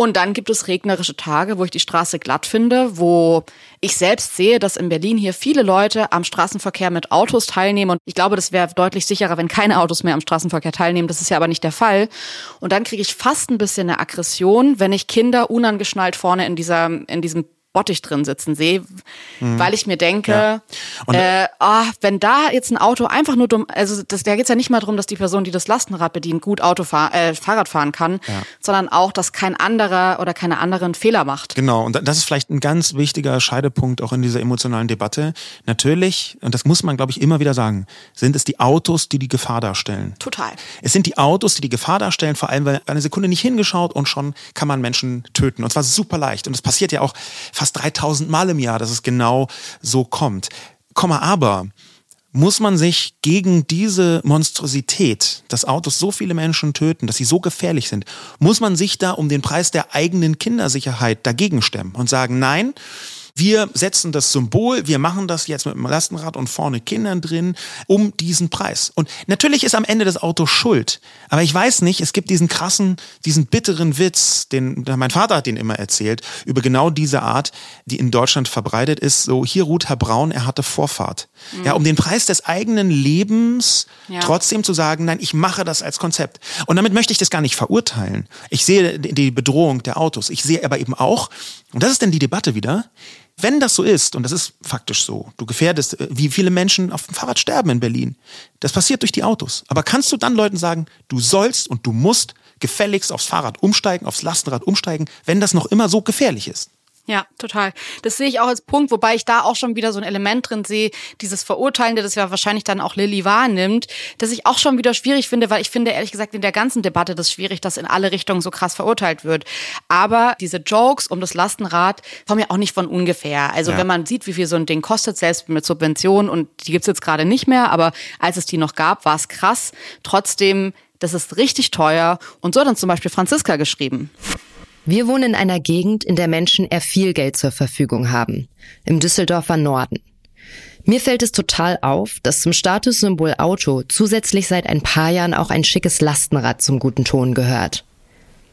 Und dann gibt es regnerische Tage, wo ich die Straße glatt finde, wo ich selbst sehe, dass in Berlin hier viele Leute am Straßenverkehr mit Autos teilnehmen. Und ich glaube, das wäre deutlich sicherer, wenn keine Autos mehr am Straßenverkehr teilnehmen. Das ist ja aber nicht der Fall. Und dann kriege ich fast ein bisschen eine Aggression, wenn ich Kinder unangeschnallt vorne in dieser, in diesem Bottich drin sitzen sehe, mhm. weil ich mir denke, ja. äh, oh, wenn da jetzt ein Auto einfach nur dumm, also das, da geht's ja nicht mal darum, dass die Person, die das Lastenrad bedient, gut Auto fahr, äh, Fahrrad fahren kann, ja. sondern auch, dass kein anderer oder keine anderen Fehler macht. Genau, und das ist vielleicht ein ganz wichtiger Scheidepunkt auch in dieser emotionalen Debatte. Natürlich, und das muss man, glaube ich, immer wieder sagen, sind es die Autos, die die Gefahr darstellen. Total. Es sind die Autos, die die Gefahr darstellen, vor allem, weil eine Sekunde nicht hingeschaut und schon kann man Menschen töten. Und zwar super leicht. Und das passiert ja auch fast 3000 Mal im Jahr, dass es genau so kommt. Komma aber, muss man sich gegen diese Monstrosität, dass Autos so viele Menschen töten, dass sie so gefährlich sind, muss man sich da um den Preis der eigenen Kindersicherheit dagegen stemmen und sagen, nein, wir setzen das Symbol, wir machen das jetzt mit dem Lastenrad und vorne Kindern drin, um diesen Preis. Und natürlich ist am Ende das Auto schuld. Aber ich weiß nicht, es gibt diesen krassen, diesen bitteren Witz, den mein Vater hat den immer erzählt, über genau diese Art, die in Deutschland verbreitet ist. So, hier ruht Herr Braun, er hatte Vorfahrt. Mhm. Ja, um den Preis des eigenen Lebens ja. trotzdem zu sagen, nein, ich mache das als Konzept. Und damit möchte ich das gar nicht verurteilen. Ich sehe die Bedrohung der Autos. Ich sehe aber eben auch, und das ist denn die Debatte wieder, wenn das so ist, und das ist faktisch so, du gefährdest, äh, wie viele Menschen auf dem Fahrrad sterben in Berlin, das passiert durch die Autos. Aber kannst du dann Leuten sagen, du sollst und du musst gefälligst aufs Fahrrad umsteigen, aufs Lastenrad umsteigen, wenn das noch immer so gefährlich ist? Ja, total. Das sehe ich auch als Punkt, wobei ich da auch schon wieder so ein Element drin sehe, dieses Verurteilende, das ja wahrscheinlich dann auch Lilly wahrnimmt, das ich auch schon wieder schwierig finde, weil ich finde ehrlich gesagt in der ganzen Debatte das schwierig, dass in alle Richtungen so krass verurteilt wird. Aber diese Jokes um das Lastenrad kommen ja auch nicht von ungefähr. Also ja. wenn man sieht, wie viel so ein Ding kostet, selbst mit Subventionen, und die gibt's jetzt gerade nicht mehr, aber als es die noch gab, war es krass. Trotzdem, das ist richtig teuer. Und so hat dann zum Beispiel Franziska geschrieben. Wir wohnen in einer Gegend, in der Menschen eher viel Geld zur Verfügung haben, im Düsseldorfer Norden. Mir fällt es total auf, dass zum Statussymbol Auto zusätzlich seit ein paar Jahren auch ein schickes Lastenrad zum guten Ton gehört.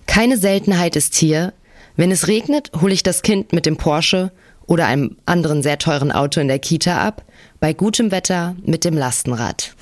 Keine Seltenheit ist hier, wenn es regnet, hole ich das Kind mit dem Porsche oder einem anderen sehr teuren Auto in der Kita ab, bei gutem Wetter mit dem Lastenrad.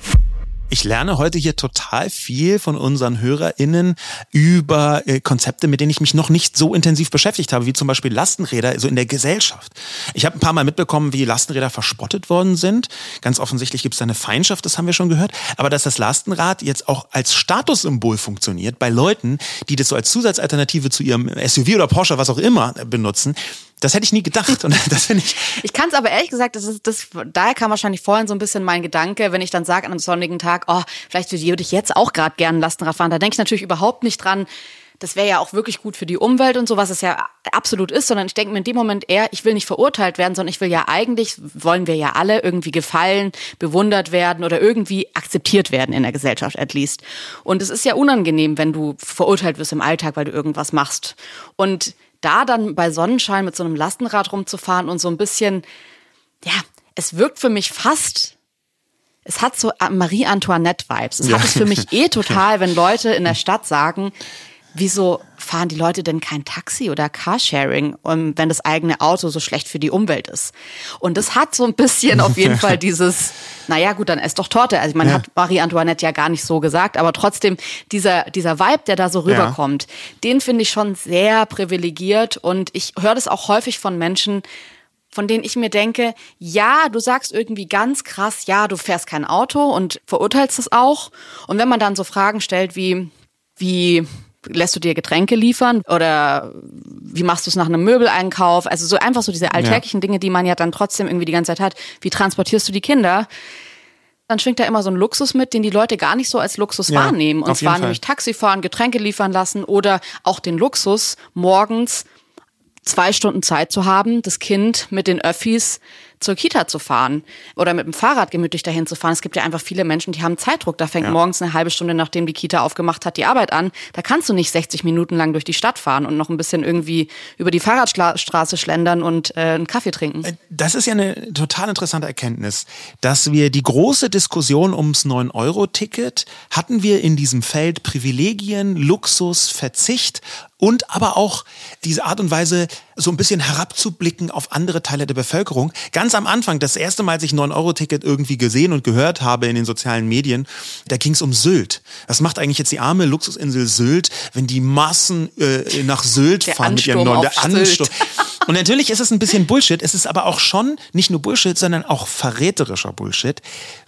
Ich lerne heute hier total viel von unseren HörerInnen über äh, Konzepte, mit denen ich mich noch nicht so intensiv beschäftigt habe, wie zum Beispiel Lastenräder, so in der Gesellschaft. Ich habe ein paar Mal mitbekommen, wie Lastenräder verspottet worden sind. Ganz offensichtlich gibt es da eine Feindschaft, das haben wir schon gehört. Aber dass das Lastenrad jetzt auch als Statussymbol funktioniert bei Leuten, die das so als Zusatzalternative zu ihrem SUV oder Porsche, was auch immer, benutzen, das hätte ich nie gedacht. Und das finde ich. Ich kann es aber ehrlich gesagt, das ist, das, daher kam wahrscheinlich vorhin so ein bisschen mein Gedanke, wenn ich dann sage an einem sonnigen Tag, oh, vielleicht würde ich jetzt auch gerade gerne Lastenrad fahren. Da denke ich natürlich überhaupt nicht dran, das wäre ja auch wirklich gut für die Umwelt und so, was es ja absolut ist, sondern ich denke mir in dem Moment eher, ich will nicht verurteilt werden, sondern ich will ja eigentlich, wollen wir ja alle irgendwie gefallen, bewundert werden oder irgendwie akzeptiert werden in der Gesellschaft at least. Und es ist ja unangenehm, wenn du verurteilt wirst im Alltag, weil du irgendwas machst. Und da dann bei Sonnenschein mit so einem Lastenrad rumzufahren und so ein bisschen, ja, es wirkt für mich fast, es hat so Marie Antoinette-Vibes. Es ja. hat es für mich eh total, wenn Leute in der Stadt sagen, wieso fahren die Leute denn kein Taxi oder Carsharing, wenn das eigene Auto so schlecht für die Umwelt ist? Und das hat so ein bisschen auf jeden Fall dieses, naja gut, dann ess doch Torte. Also man ja. hat Marie Antoinette ja gar nicht so gesagt, aber trotzdem dieser, dieser Vibe, der da so rüberkommt, ja. den finde ich schon sehr privilegiert und ich höre das auch häufig von Menschen, von denen ich mir denke, ja, du sagst irgendwie ganz krass, ja, du fährst kein Auto und verurteilst es auch. Und wenn man dann so Fragen stellt wie, wie lässt du dir Getränke liefern oder wie machst du es nach einem Möbeleinkauf? Also so einfach so diese alltäglichen ja. Dinge, die man ja dann trotzdem irgendwie die ganze Zeit hat. Wie transportierst du die Kinder? dann schwingt da immer so ein Luxus mit, den die Leute gar nicht so als Luxus ja, wahrnehmen. Und zwar nämlich Taxi fahren, Getränke liefern lassen oder auch den Luxus, morgens zwei Stunden Zeit zu haben, das Kind mit den Öffis zur Kita zu fahren oder mit dem Fahrrad gemütlich dahin zu fahren. Es gibt ja einfach viele Menschen, die haben Zeitdruck. Da fängt ja. morgens eine halbe Stunde, nachdem die Kita aufgemacht hat, die Arbeit an. Da kannst du nicht 60 Minuten lang durch die Stadt fahren und noch ein bisschen irgendwie über die Fahrradstraße schlendern und äh, einen Kaffee trinken. Äh, das ist ja eine total interessante Erkenntnis, dass wir die große Diskussion ums 9-Euro-Ticket hatten wir in diesem Feld Privilegien, Luxus, Verzicht und aber auch diese Art und Weise, so ein bisschen herabzublicken auf andere Teile der Bevölkerung. Ganz am Anfang, das erste Mal, als ich 9-Euro-Ticket irgendwie gesehen und gehört habe in den sozialen Medien, da ging es um Sylt. Was macht eigentlich jetzt die arme Luxusinsel Sylt, wenn die Massen äh, nach Sylt der fahren Ansturm mit ihren 9 Der Ansturm. Und natürlich ist es ein bisschen Bullshit. Es ist aber auch schon nicht nur Bullshit, sondern auch verräterischer Bullshit,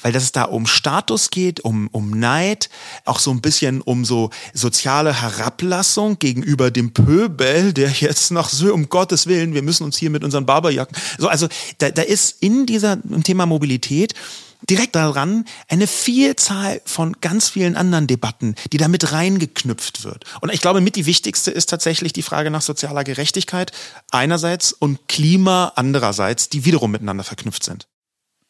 weil das es da um Status geht, um, um Neid, auch so ein bisschen um so soziale Herablassung gegenüber dem Pöbel, der jetzt noch so, um Gottes Willen, wir müssen uns hier mit unseren Barberjacken. So, also da, da ist in dieser im Thema Mobilität direkt daran eine Vielzahl von ganz vielen anderen Debatten, die da mit reingeknüpft wird. Und ich glaube, mit die wichtigste ist tatsächlich die Frage nach sozialer Gerechtigkeit einerseits und Klima andererseits, die wiederum miteinander verknüpft sind.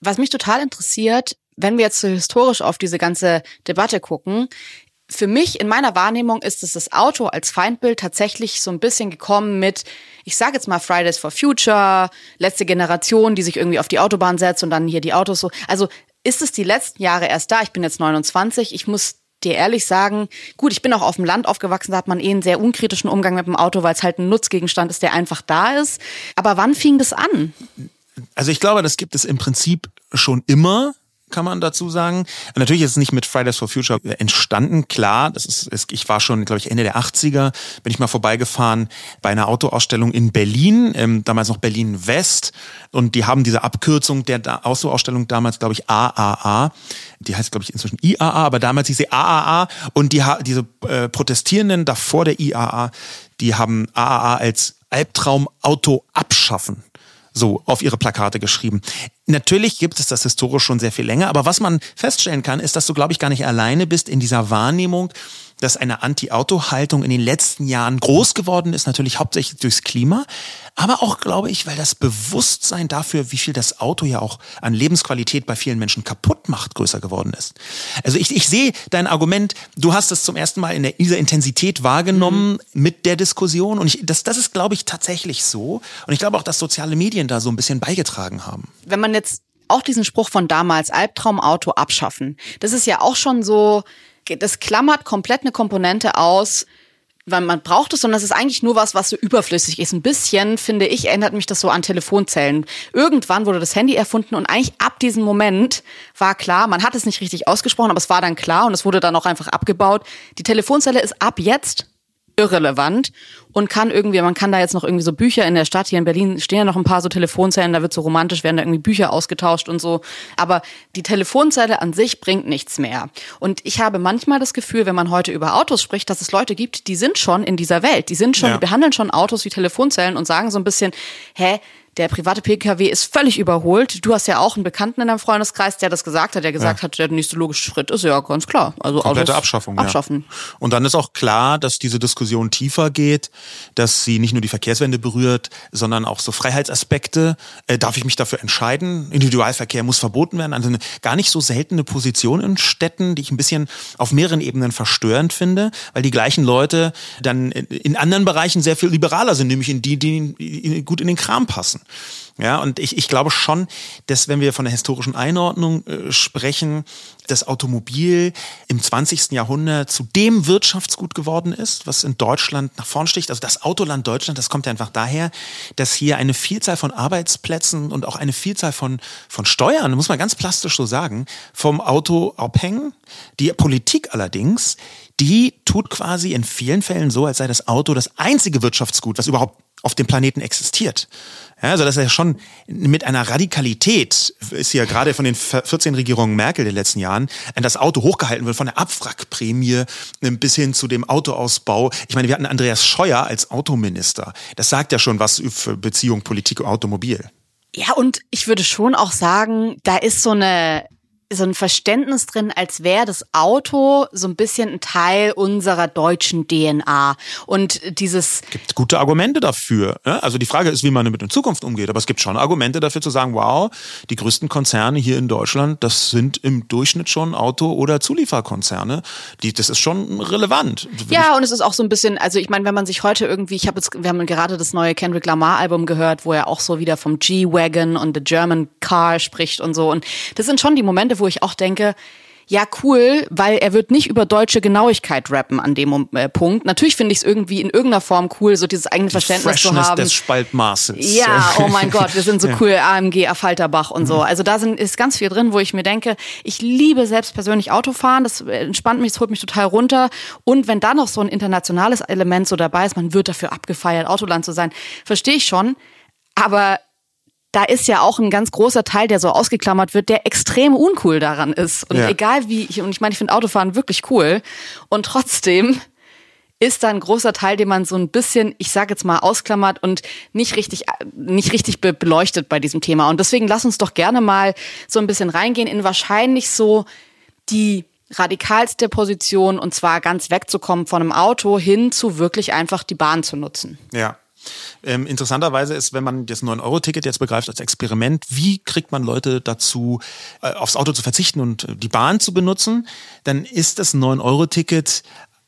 Was mich total interessiert, wenn wir jetzt so historisch auf diese ganze Debatte gucken, für mich in meiner Wahrnehmung ist es das Auto als Feindbild tatsächlich so ein bisschen gekommen mit, ich sage jetzt mal Fridays for Future, letzte Generation, die sich irgendwie auf die Autobahn setzt und dann hier die Autos so. Also ist es die letzten Jahre erst da? Ich bin jetzt 29. Ich muss dir ehrlich sagen, gut, ich bin auch auf dem Land aufgewachsen, da hat man eh einen sehr unkritischen Umgang mit dem Auto, weil es halt ein Nutzgegenstand ist, der einfach da ist. Aber wann fing das an? Also ich glaube, das gibt es im Prinzip schon immer kann man dazu sagen. Natürlich ist es nicht mit Fridays for Future entstanden, klar. Das ist, ich war schon, glaube ich, Ende der 80er, bin ich mal vorbeigefahren bei einer Autoausstellung in Berlin, ähm, damals noch Berlin West. Und die haben diese Abkürzung der Autoausstellung damals, glaube ich, AAA. Die heißt, glaube ich, inzwischen IAA, aber damals hieß sie AAA. Und die, diese äh, Protestierenden davor der IAA, die haben AAA als Albtraumauto abschaffen so auf ihre Plakate geschrieben. Natürlich gibt es das historisch schon sehr viel länger, aber was man feststellen kann, ist, dass du, glaube ich, gar nicht alleine bist in dieser Wahrnehmung, dass eine Anti-Auto-Haltung in den letzten Jahren groß geworden ist, natürlich hauptsächlich durchs Klima, aber auch, glaube ich, weil das Bewusstsein dafür, wie viel das Auto ja auch an Lebensqualität bei vielen Menschen kaputt macht, größer geworden ist. Also ich, ich sehe dein Argument, du hast es zum ersten Mal in der, dieser Intensität wahrgenommen mhm. mit der Diskussion und ich, das, das ist, glaube ich, tatsächlich so. Und ich glaube auch, dass soziale Medien da so ein bisschen beigetragen haben. Wenn man jetzt auch diesen Spruch von damals, Albtraumauto abschaffen, das ist ja auch schon so, das klammert komplett eine Komponente aus, weil man braucht es, sondern es ist eigentlich nur was, was so überflüssig ist. Ein bisschen, finde ich, erinnert mich das so an Telefonzellen. Irgendwann wurde das Handy erfunden und eigentlich ab diesem Moment war klar, man hat es nicht richtig ausgesprochen, aber es war dann klar und es wurde dann auch einfach abgebaut. Die Telefonzelle ist ab jetzt irrelevant und kann irgendwie, man kann da jetzt noch irgendwie so Bücher in der Stadt, hier in Berlin stehen ja noch ein paar so Telefonzellen, da wird so romantisch, werden da irgendwie Bücher ausgetauscht und so. Aber die Telefonzelle an sich bringt nichts mehr. Und ich habe manchmal das Gefühl, wenn man heute über Autos spricht, dass es Leute gibt, die sind schon in dieser Welt. Die sind schon, ja. die behandeln schon Autos wie Telefonzellen und sagen so ein bisschen, hä, der private Pkw ist völlig überholt. Du hast ja auch einen Bekannten in deinem Freundeskreis, der das gesagt hat, der gesagt ja. hat, der nächste logische Schritt ist ja ganz klar. Also komplette Autos Abschaffung. Abschaffen. Ja. Und dann ist auch klar, dass diese Diskussion tiefer geht, dass sie nicht nur die Verkehrswende berührt, sondern auch so Freiheitsaspekte. Äh, darf ich mich dafür entscheiden? Individualverkehr muss verboten werden. Also eine gar nicht so seltene Position in Städten, die ich ein bisschen auf mehreren Ebenen verstörend finde, weil die gleichen Leute dann in anderen Bereichen sehr viel liberaler sind, nämlich in die, die gut in den Kram passen. Ja, und ich, ich glaube schon, dass wenn wir von der historischen Einordnung äh, sprechen, das Automobil im 20. Jahrhundert zu dem Wirtschaftsgut geworden ist, was in Deutschland nach vorn sticht. Also das Autoland Deutschland, das kommt ja einfach daher, dass hier eine Vielzahl von Arbeitsplätzen und auch eine Vielzahl von, von Steuern, muss man ganz plastisch so sagen, vom Auto abhängen. Die Politik allerdings, die tut quasi in vielen Fällen so, als sei das Auto das einzige Wirtschaftsgut, was überhaupt auf dem Planeten existiert. Ja, also das ist ja schon mit einer Radikalität, ist ja gerade von den 14 Regierungen Merkel der letzten Jahren, das Auto hochgehalten wird, von der Abwrackprämie bis hin zu dem Autoausbau. Ich meine, wir hatten Andreas Scheuer als Autominister. Das sagt ja schon was für Beziehung Politik und Automobil. Ja, und ich würde schon auch sagen, da ist so eine so ein Verständnis drin, als wäre das Auto so ein bisschen ein Teil unserer deutschen DNA. Und dieses. Es gibt gute Argumente dafür. Also die Frage ist, wie man damit in Zukunft umgeht. Aber es gibt schon Argumente dafür zu sagen, wow, die größten Konzerne hier in Deutschland, das sind im Durchschnitt schon Auto- oder Zulieferkonzerne. Die, das ist schon relevant. Ja, und es ist auch so ein bisschen, also ich meine, wenn man sich heute irgendwie, ich habe jetzt, wir haben gerade das neue Kendrick Lamar Album gehört, wo er auch so wieder vom G-Wagon und the German Car spricht und so. Und das sind schon die Momente, wo ich auch denke, ja, cool, weil er wird nicht über deutsche Genauigkeit rappen an dem äh, Punkt. Natürlich finde ich es irgendwie in irgendeiner Form cool, so dieses eigene Die Verständnis Freshness zu haben. des Spaltmaßes. Ja, oh mein Gott, wir sind so cool, AMG, Affalterbach und so. Mhm. Also da sind, ist ganz viel drin, wo ich mir denke, ich liebe selbst persönlich Autofahren, das entspannt mich, das holt mich total runter. Und wenn da noch so ein internationales Element so dabei ist, man wird dafür abgefeiert, Autoland zu sein, verstehe ich schon. Aber da ist ja auch ein ganz großer Teil, der so ausgeklammert wird, der extrem uncool daran ist. Und ja. egal wie, ich, und ich meine, ich finde Autofahren wirklich cool. Und trotzdem ist da ein großer Teil, den man so ein bisschen, ich sage jetzt mal, ausklammert und nicht richtig, nicht richtig beleuchtet bei diesem Thema. Und deswegen lass uns doch gerne mal so ein bisschen reingehen in wahrscheinlich so die radikalste Position und zwar ganz wegzukommen von einem Auto hin zu wirklich einfach die Bahn zu nutzen. Ja. Ähm, interessanterweise ist, wenn man das 9-Euro-Ticket jetzt begreift als Experiment, wie kriegt man Leute dazu, äh, aufs Auto zu verzichten und äh, die Bahn zu benutzen, dann ist das 9-Euro-Ticket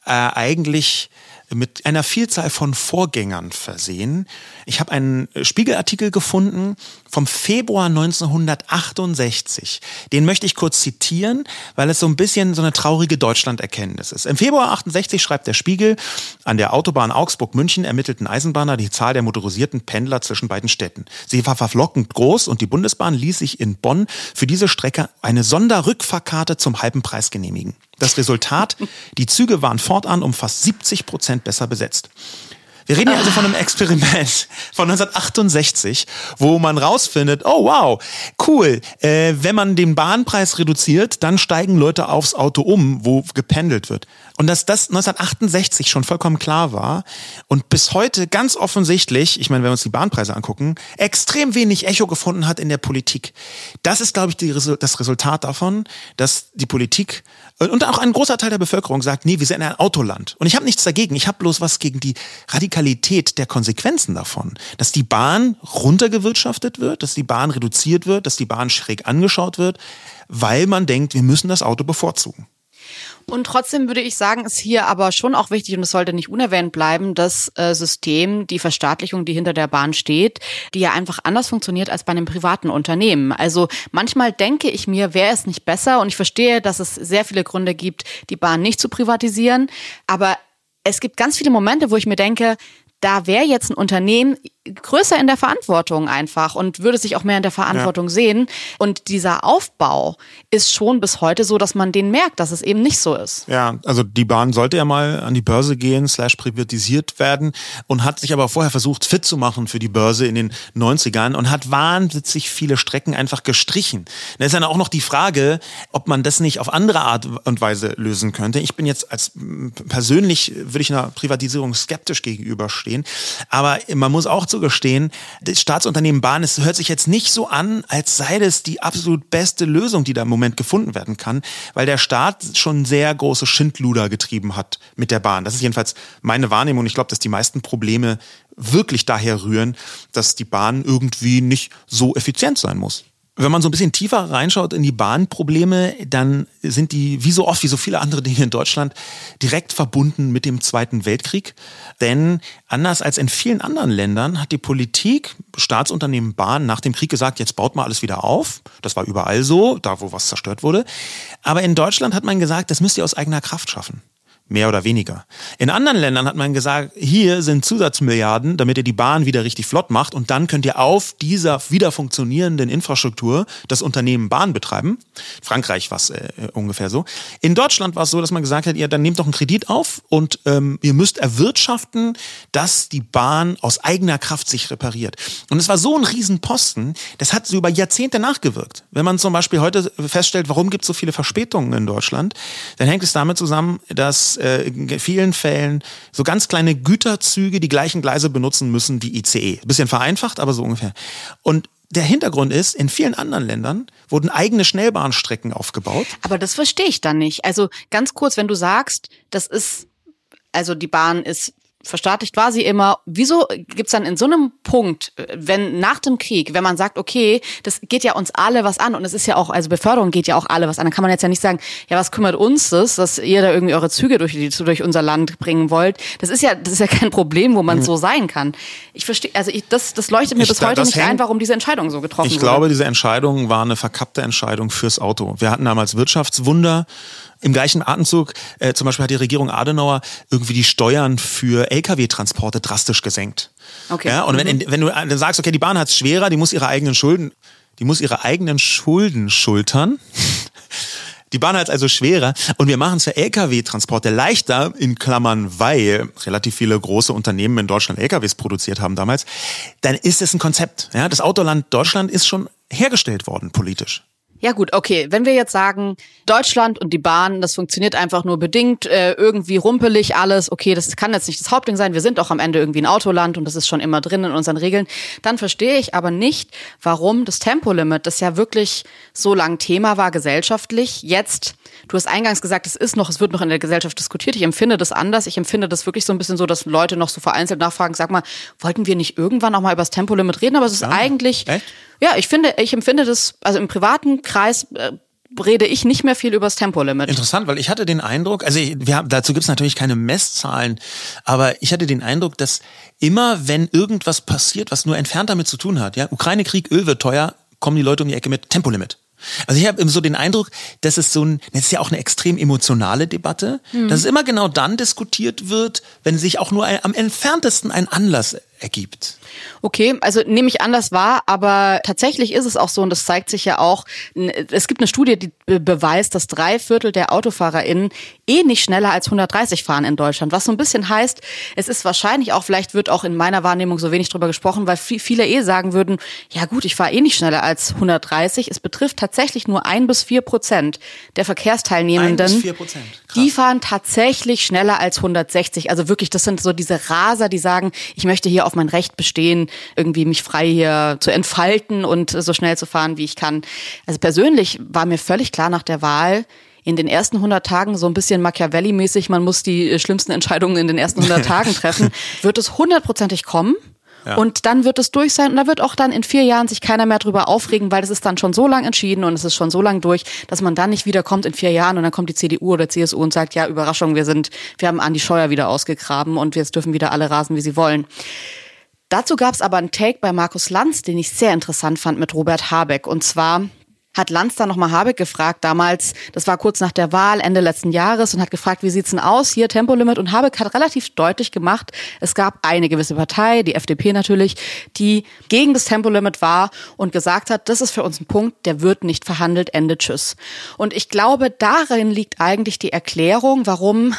äh, eigentlich mit einer Vielzahl von Vorgängern versehen. Ich habe einen Spiegelartikel gefunden vom Februar 1968. Den möchte ich kurz zitieren, weil es so ein bisschen so eine traurige Deutschlanderkenntnis ist. Im Februar 68 schreibt der Spiegel, an der Autobahn Augsburg-München ermittelten Eisenbahner die Zahl der motorisierten Pendler zwischen beiden Städten. Sie war verlockend groß und die Bundesbahn ließ sich in Bonn für diese Strecke eine Sonderrückfahrkarte zum halben Preis genehmigen. Das Resultat, die Züge waren fortan um fast 70 Prozent besser besetzt. Wir reden hier also von einem Experiment von 1968, wo man rausfindet, oh wow, cool, äh, wenn man den Bahnpreis reduziert, dann steigen Leute aufs Auto um, wo gependelt wird. Und dass das 1968 schon vollkommen klar war und bis heute ganz offensichtlich, ich meine, wenn wir uns die Bahnpreise angucken, extrem wenig Echo gefunden hat in der Politik. Das ist, glaube ich, die, das Resultat davon, dass die Politik und auch ein großer Teil der Bevölkerung sagt, nee, wir sind ein Autoland. Und ich habe nichts dagegen. Ich habe bloß was gegen die Radikalität der Konsequenzen davon. Dass die Bahn runtergewirtschaftet wird, dass die Bahn reduziert wird, dass die Bahn schräg angeschaut wird, weil man denkt, wir müssen das Auto bevorzugen. Und trotzdem würde ich sagen, ist hier aber schon auch wichtig und es sollte nicht unerwähnt bleiben, das äh, System, die Verstaatlichung, die hinter der Bahn steht, die ja einfach anders funktioniert als bei einem privaten Unternehmen. Also manchmal denke ich mir, wäre es nicht besser und ich verstehe, dass es sehr viele Gründe gibt, die Bahn nicht zu privatisieren, aber es gibt ganz viele Momente, wo ich mir denke, da wäre jetzt ein Unternehmen größer in der Verantwortung einfach und würde sich auch mehr in der Verantwortung ja. sehen. Und dieser Aufbau ist schon bis heute so, dass man den merkt, dass es eben nicht so ist. Ja, also die Bahn sollte ja mal an die Börse gehen, slash privatisiert werden und hat sich aber vorher versucht, fit zu machen für die Börse in den 90ern und hat wahnsinnig viele Strecken einfach gestrichen. Da ist dann auch noch die Frage, ob man das nicht auf andere Art und Weise lösen könnte. Ich bin jetzt als persönlich, würde ich einer Privatisierung skeptisch gegenüberstehen, aber man muss auch zu zugestehen, das Staatsunternehmen Bahn, es hört sich jetzt nicht so an, als sei das die absolut beste Lösung, die da im Moment gefunden werden kann, weil der Staat schon sehr große Schindluder getrieben hat mit der Bahn. Das ist jedenfalls meine Wahrnehmung. Ich glaube, dass die meisten Probleme wirklich daher rühren, dass die Bahn irgendwie nicht so effizient sein muss. Wenn man so ein bisschen tiefer reinschaut in die Bahnprobleme, dann sind die, wie so oft, wie so viele andere Dinge in Deutschland, direkt verbunden mit dem Zweiten Weltkrieg. Denn anders als in vielen anderen Ländern hat die Politik, Staatsunternehmen Bahn, nach dem Krieg gesagt, jetzt baut mal alles wieder auf. Das war überall so, da wo was zerstört wurde. Aber in Deutschland hat man gesagt, das müsst ihr aus eigener Kraft schaffen mehr oder weniger. In anderen Ländern hat man gesagt, hier sind Zusatzmilliarden, damit ihr die Bahn wieder richtig flott macht und dann könnt ihr auf dieser wieder funktionierenden Infrastruktur das Unternehmen Bahn betreiben. Frankreich war es äh, ungefähr so. In Deutschland war es so, dass man gesagt hat, ihr dann nehmt doch einen Kredit auf und ähm, ihr müsst erwirtschaften, dass die Bahn aus eigener Kraft sich repariert. Und es war so ein Riesenposten, das hat so über Jahrzehnte nachgewirkt. Wenn man zum Beispiel heute feststellt, warum gibt es so viele Verspätungen in Deutschland, dann hängt es damit zusammen, dass äh, in vielen Fällen so ganz kleine Güterzüge die gleichen Gleise benutzen müssen wie ICE. Bisschen vereinfacht, aber so ungefähr. Und der Hintergrund ist, in vielen anderen Ländern wurden eigene Schnellbahnstrecken aufgebaut. Aber das verstehe ich dann nicht. Also ganz kurz, wenn du sagst, das ist, also die Bahn ist verstaatlicht war sie immer. Wieso gibt's dann in so einem Punkt, wenn nach dem Krieg, wenn man sagt, okay, das geht ja uns alle was an und es ist ja auch, also Beförderung geht ja auch alle was an, dann kann man jetzt ja nicht sagen, ja, was kümmert uns das, dass ihr da irgendwie eure Züge durch, durch unser Land bringen wollt. Das ist ja, das ist ja kein Problem, wo man mhm. so sein kann. Ich verstehe, also ich, das, das leuchtet mir ich, bis heute nicht hängt, ein, warum diese Entscheidung so getroffen ich wurde. Ich glaube, diese Entscheidung war eine verkappte Entscheidung fürs Auto. Wir hatten damals Wirtschaftswunder im gleichen Atemzug, äh, zum Beispiel hat die Regierung Adenauer irgendwie die Steuern für Lkw-Transporte drastisch gesenkt. Okay. Ja, und mhm. wenn, wenn du dann sagst, okay, die Bahn hat es schwerer, die muss ihre eigenen Schulden, die muss ihre eigenen Schulden schultern. Die Bahn hat es also schwerer und wir machen es für Lkw-Transporte leichter, in Klammern, weil relativ viele große Unternehmen in Deutschland Lkws produziert haben damals, dann ist es ein Konzept. Ja, das Autoland Deutschland ist schon hergestellt worden politisch. Ja gut, okay. Wenn wir jetzt sagen, Deutschland und die Bahn, das funktioniert einfach nur bedingt, äh, irgendwie rumpelig alles, okay, das kann jetzt nicht das Hauptding sein, wir sind auch am Ende irgendwie ein Autoland und das ist schon immer drin in unseren Regeln, dann verstehe ich aber nicht, warum das Tempolimit, das ja wirklich so lang Thema war gesellschaftlich, jetzt, du hast eingangs gesagt, es ist noch, es wird noch in der Gesellschaft diskutiert, ich empfinde das anders, ich empfinde das wirklich so ein bisschen so, dass Leute noch so vereinzelt nachfragen, sag mal, wollten wir nicht irgendwann auch mal über das Tempolimit reden, aber es ist ja. eigentlich... Echt? Ja, ich finde, ich empfinde das, also im privaten Kreis äh, rede ich nicht mehr viel über das Tempolimit. Interessant, weil ich hatte den Eindruck, also ich, wir haben, dazu gibt's natürlich keine Messzahlen, aber ich hatte den Eindruck, dass immer, wenn irgendwas passiert, was nur entfernt damit zu tun hat, ja, Ukraine-Krieg, Öl wird teuer, kommen die Leute um die Ecke mit Tempolimit. Also ich habe so den Eindruck, dass es so ein, das ist ja auch eine extrem emotionale Debatte, mhm. dass es immer genau dann diskutiert wird, wenn sich auch nur ein, am entferntesten ein Anlass ergibt. Okay, also nehme ich anders wahr, aber tatsächlich ist es auch so und das zeigt sich ja auch, es gibt eine Studie, die beweist, dass drei Viertel der AutofahrerInnen eh nicht schneller als 130 fahren in Deutschland, was so ein bisschen heißt, es ist wahrscheinlich auch, vielleicht wird auch in meiner Wahrnehmung so wenig drüber gesprochen, weil viele eh sagen würden, ja gut, ich fahre eh nicht schneller als 130. Es betrifft tatsächlich nur ein bis vier Prozent der Verkehrsteilnehmenden. Ein bis vier Prozent. Die fahren tatsächlich schneller als 160. Also wirklich, das sind so diese Raser, die sagen, ich möchte hier auf mein Recht bestehen, irgendwie mich frei hier zu entfalten und so schnell zu fahren, wie ich kann. Also persönlich war mir völlig klar nach der Wahl, in den ersten 100 Tagen so ein bisschen Machiavelli-mäßig, man muss die schlimmsten Entscheidungen in den ersten 100 Tagen treffen, wird es hundertprozentig kommen. Und dann wird es durch sein und da wird auch dann in vier Jahren sich keiner mehr drüber aufregen, weil das ist dann schon so lang entschieden und es ist schon so lang durch, dass man dann nicht wieder kommt in vier Jahren und dann kommt die CDU oder CSU und sagt, ja, Überraschung, wir sind, wir haben Andi Scheuer wieder ausgegraben und jetzt dürfen wieder alle rasen, wie sie wollen. Dazu gab es aber einen Take bei Markus Lanz, den ich sehr interessant fand mit Robert Habeck. Und zwar hat Lanz dann nochmal Habeck gefragt, damals, das war kurz nach der Wahl, Ende letzten Jahres, und hat gefragt, wie sieht's denn aus, hier Tempolimit. Und Habeck hat relativ deutlich gemacht, es gab eine gewisse Partei, die FDP natürlich, die gegen das Tempolimit war und gesagt hat, das ist für uns ein Punkt, der wird nicht verhandelt, Ende, tschüss. Und ich glaube, darin liegt eigentlich die Erklärung, warum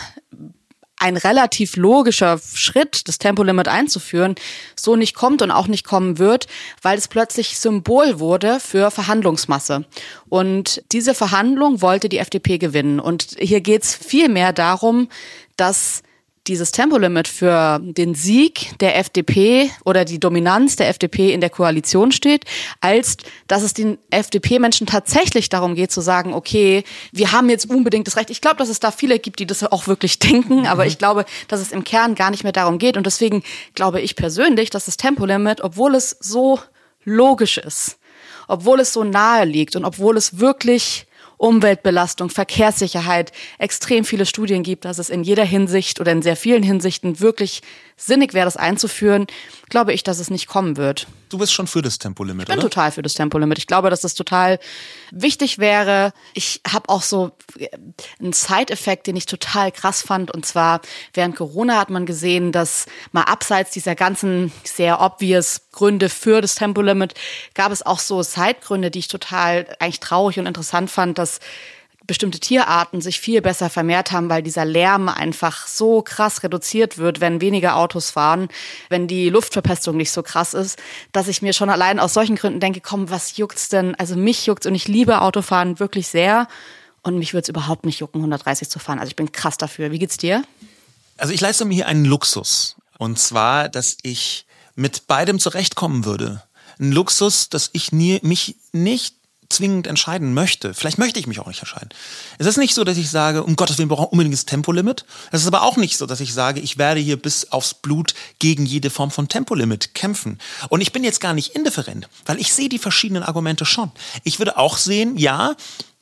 ein relativ logischer Schritt, das Tempolimit einzuführen, so nicht kommt und auch nicht kommen wird, weil es plötzlich Symbol wurde für Verhandlungsmasse. Und diese Verhandlung wollte die FDP gewinnen. Und hier geht es viel darum, dass dieses Tempolimit für den Sieg der FDP oder die Dominanz der FDP in der Koalition steht, als dass es den FDP-Menschen tatsächlich darum geht zu sagen, okay, wir haben jetzt unbedingt das Recht. Ich glaube, dass es da viele gibt, die das auch wirklich denken, aber mhm. ich glaube, dass es im Kern gar nicht mehr darum geht. Und deswegen glaube ich persönlich, dass das Tempolimit, obwohl es so logisch ist, obwohl es so nahe liegt und obwohl es wirklich Umweltbelastung, Verkehrssicherheit extrem viele Studien gibt, dass es in jeder Hinsicht oder in sehr vielen Hinsichten wirklich sinnig wäre, das einzuführen, glaube ich, dass es nicht kommen wird. Du bist schon für das Tempolimit, Ich bin oder? total für das Tempolimit. Ich glaube, dass das total wichtig wäre. Ich habe auch so äh, einen Side-Effekt, den ich total krass fand. Und zwar während Corona hat man gesehen, dass mal abseits dieser ganzen sehr obvious Gründe für das Tempolimit gab es auch so Side-Gründe, die ich total eigentlich traurig und interessant fand, dass bestimmte Tierarten sich viel besser vermehrt haben, weil dieser Lärm einfach so krass reduziert wird, wenn weniger Autos fahren, wenn die Luftverpestung nicht so krass ist, dass ich mir schon allein aus solchen Gründen denke, komm, was juckt's denn? Also mich juckt's und ich liebe Autofahren wirklich sehr und mich würde es überhaupt nicht jucken, 130 zu fahren. Also ich bin krass dafür. Wie geht's dir? Also ich leiste mir hier einen Luxus und zwar, dass ich mit beidem zurechtkommen würde. ein Luxus, dass ich nie, mich nicht zwingend entscheiden möchte. Vielleicht möchte ich mich auch nicht entscheiden. Es ist nicht so, dass ich sage, um Gottes Willen, wir brauchen unbedingt das Tempolimit. Es ist aber auch nicht so, dass ich sage, ich werde hier bis aufs Blut gegen jede Form von Tempolimit kämpfen. Und ich bin jetzt gar nicht indifferent, weil ich sehe die verschiedenen Argumente schon. Ich würde auch sehen, ja,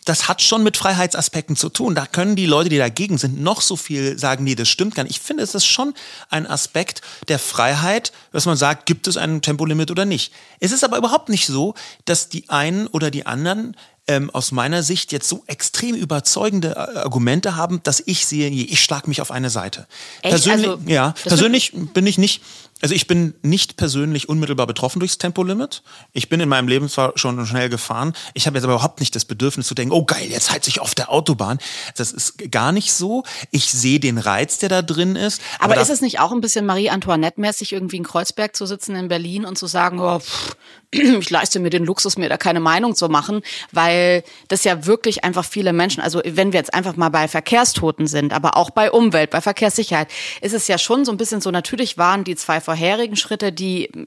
das hat schon mit Freiheitsaspekten zu tun. Da können die Leute, die dagegen sind, noch so viel sagen, nee, das stimmt gar nicht. Ich finde, es ist schon ein Aspekt der Freiheit, dass man sagt, gibt es ein Tempolimit oder nicht. Es ist aber überhaupt nicht so, dass die einen oder die anderen ähm, aus meiner Sicht jetzt so extrem überzeugende äh, Argumente haben, dass ich sehe, ich schlag mich auf eine Seite. Echt? Persönlich, Also, ja, persönlich bin ich nicht, also ich bin nicht persönlich unmittelbar betroffen durchs Tempolimit. Ich bin in meinem Leben zwar schon schnell gefahren, ich habe jetzt aber überhaupt nicht das Bedürfnis zu denken, oh geil, jetzt heizt sich auf der Autobahn. Das ist gar nicht so. Ich sehe den Reiz, der da drin ist. Aber, da, ist es nicht auch ein bisschen Marie Antoinette-mäßig, irgendwie in Kreuzberg zu sitzen in Berlin und zu sagen, oh, pff, ich leiste mir den Luxus, mir da keine Meinung zu machen, weil das ja wirklich einfach viele Menschen, also wenn wir jetzt einfach mal bei Verkehrstoten sind, aber auch bei Umwelt, bei Verkehrssicherheit, ist es ja schon so ein bisschen so, natürlich waren die zwei vorherigen Schritte, die äh,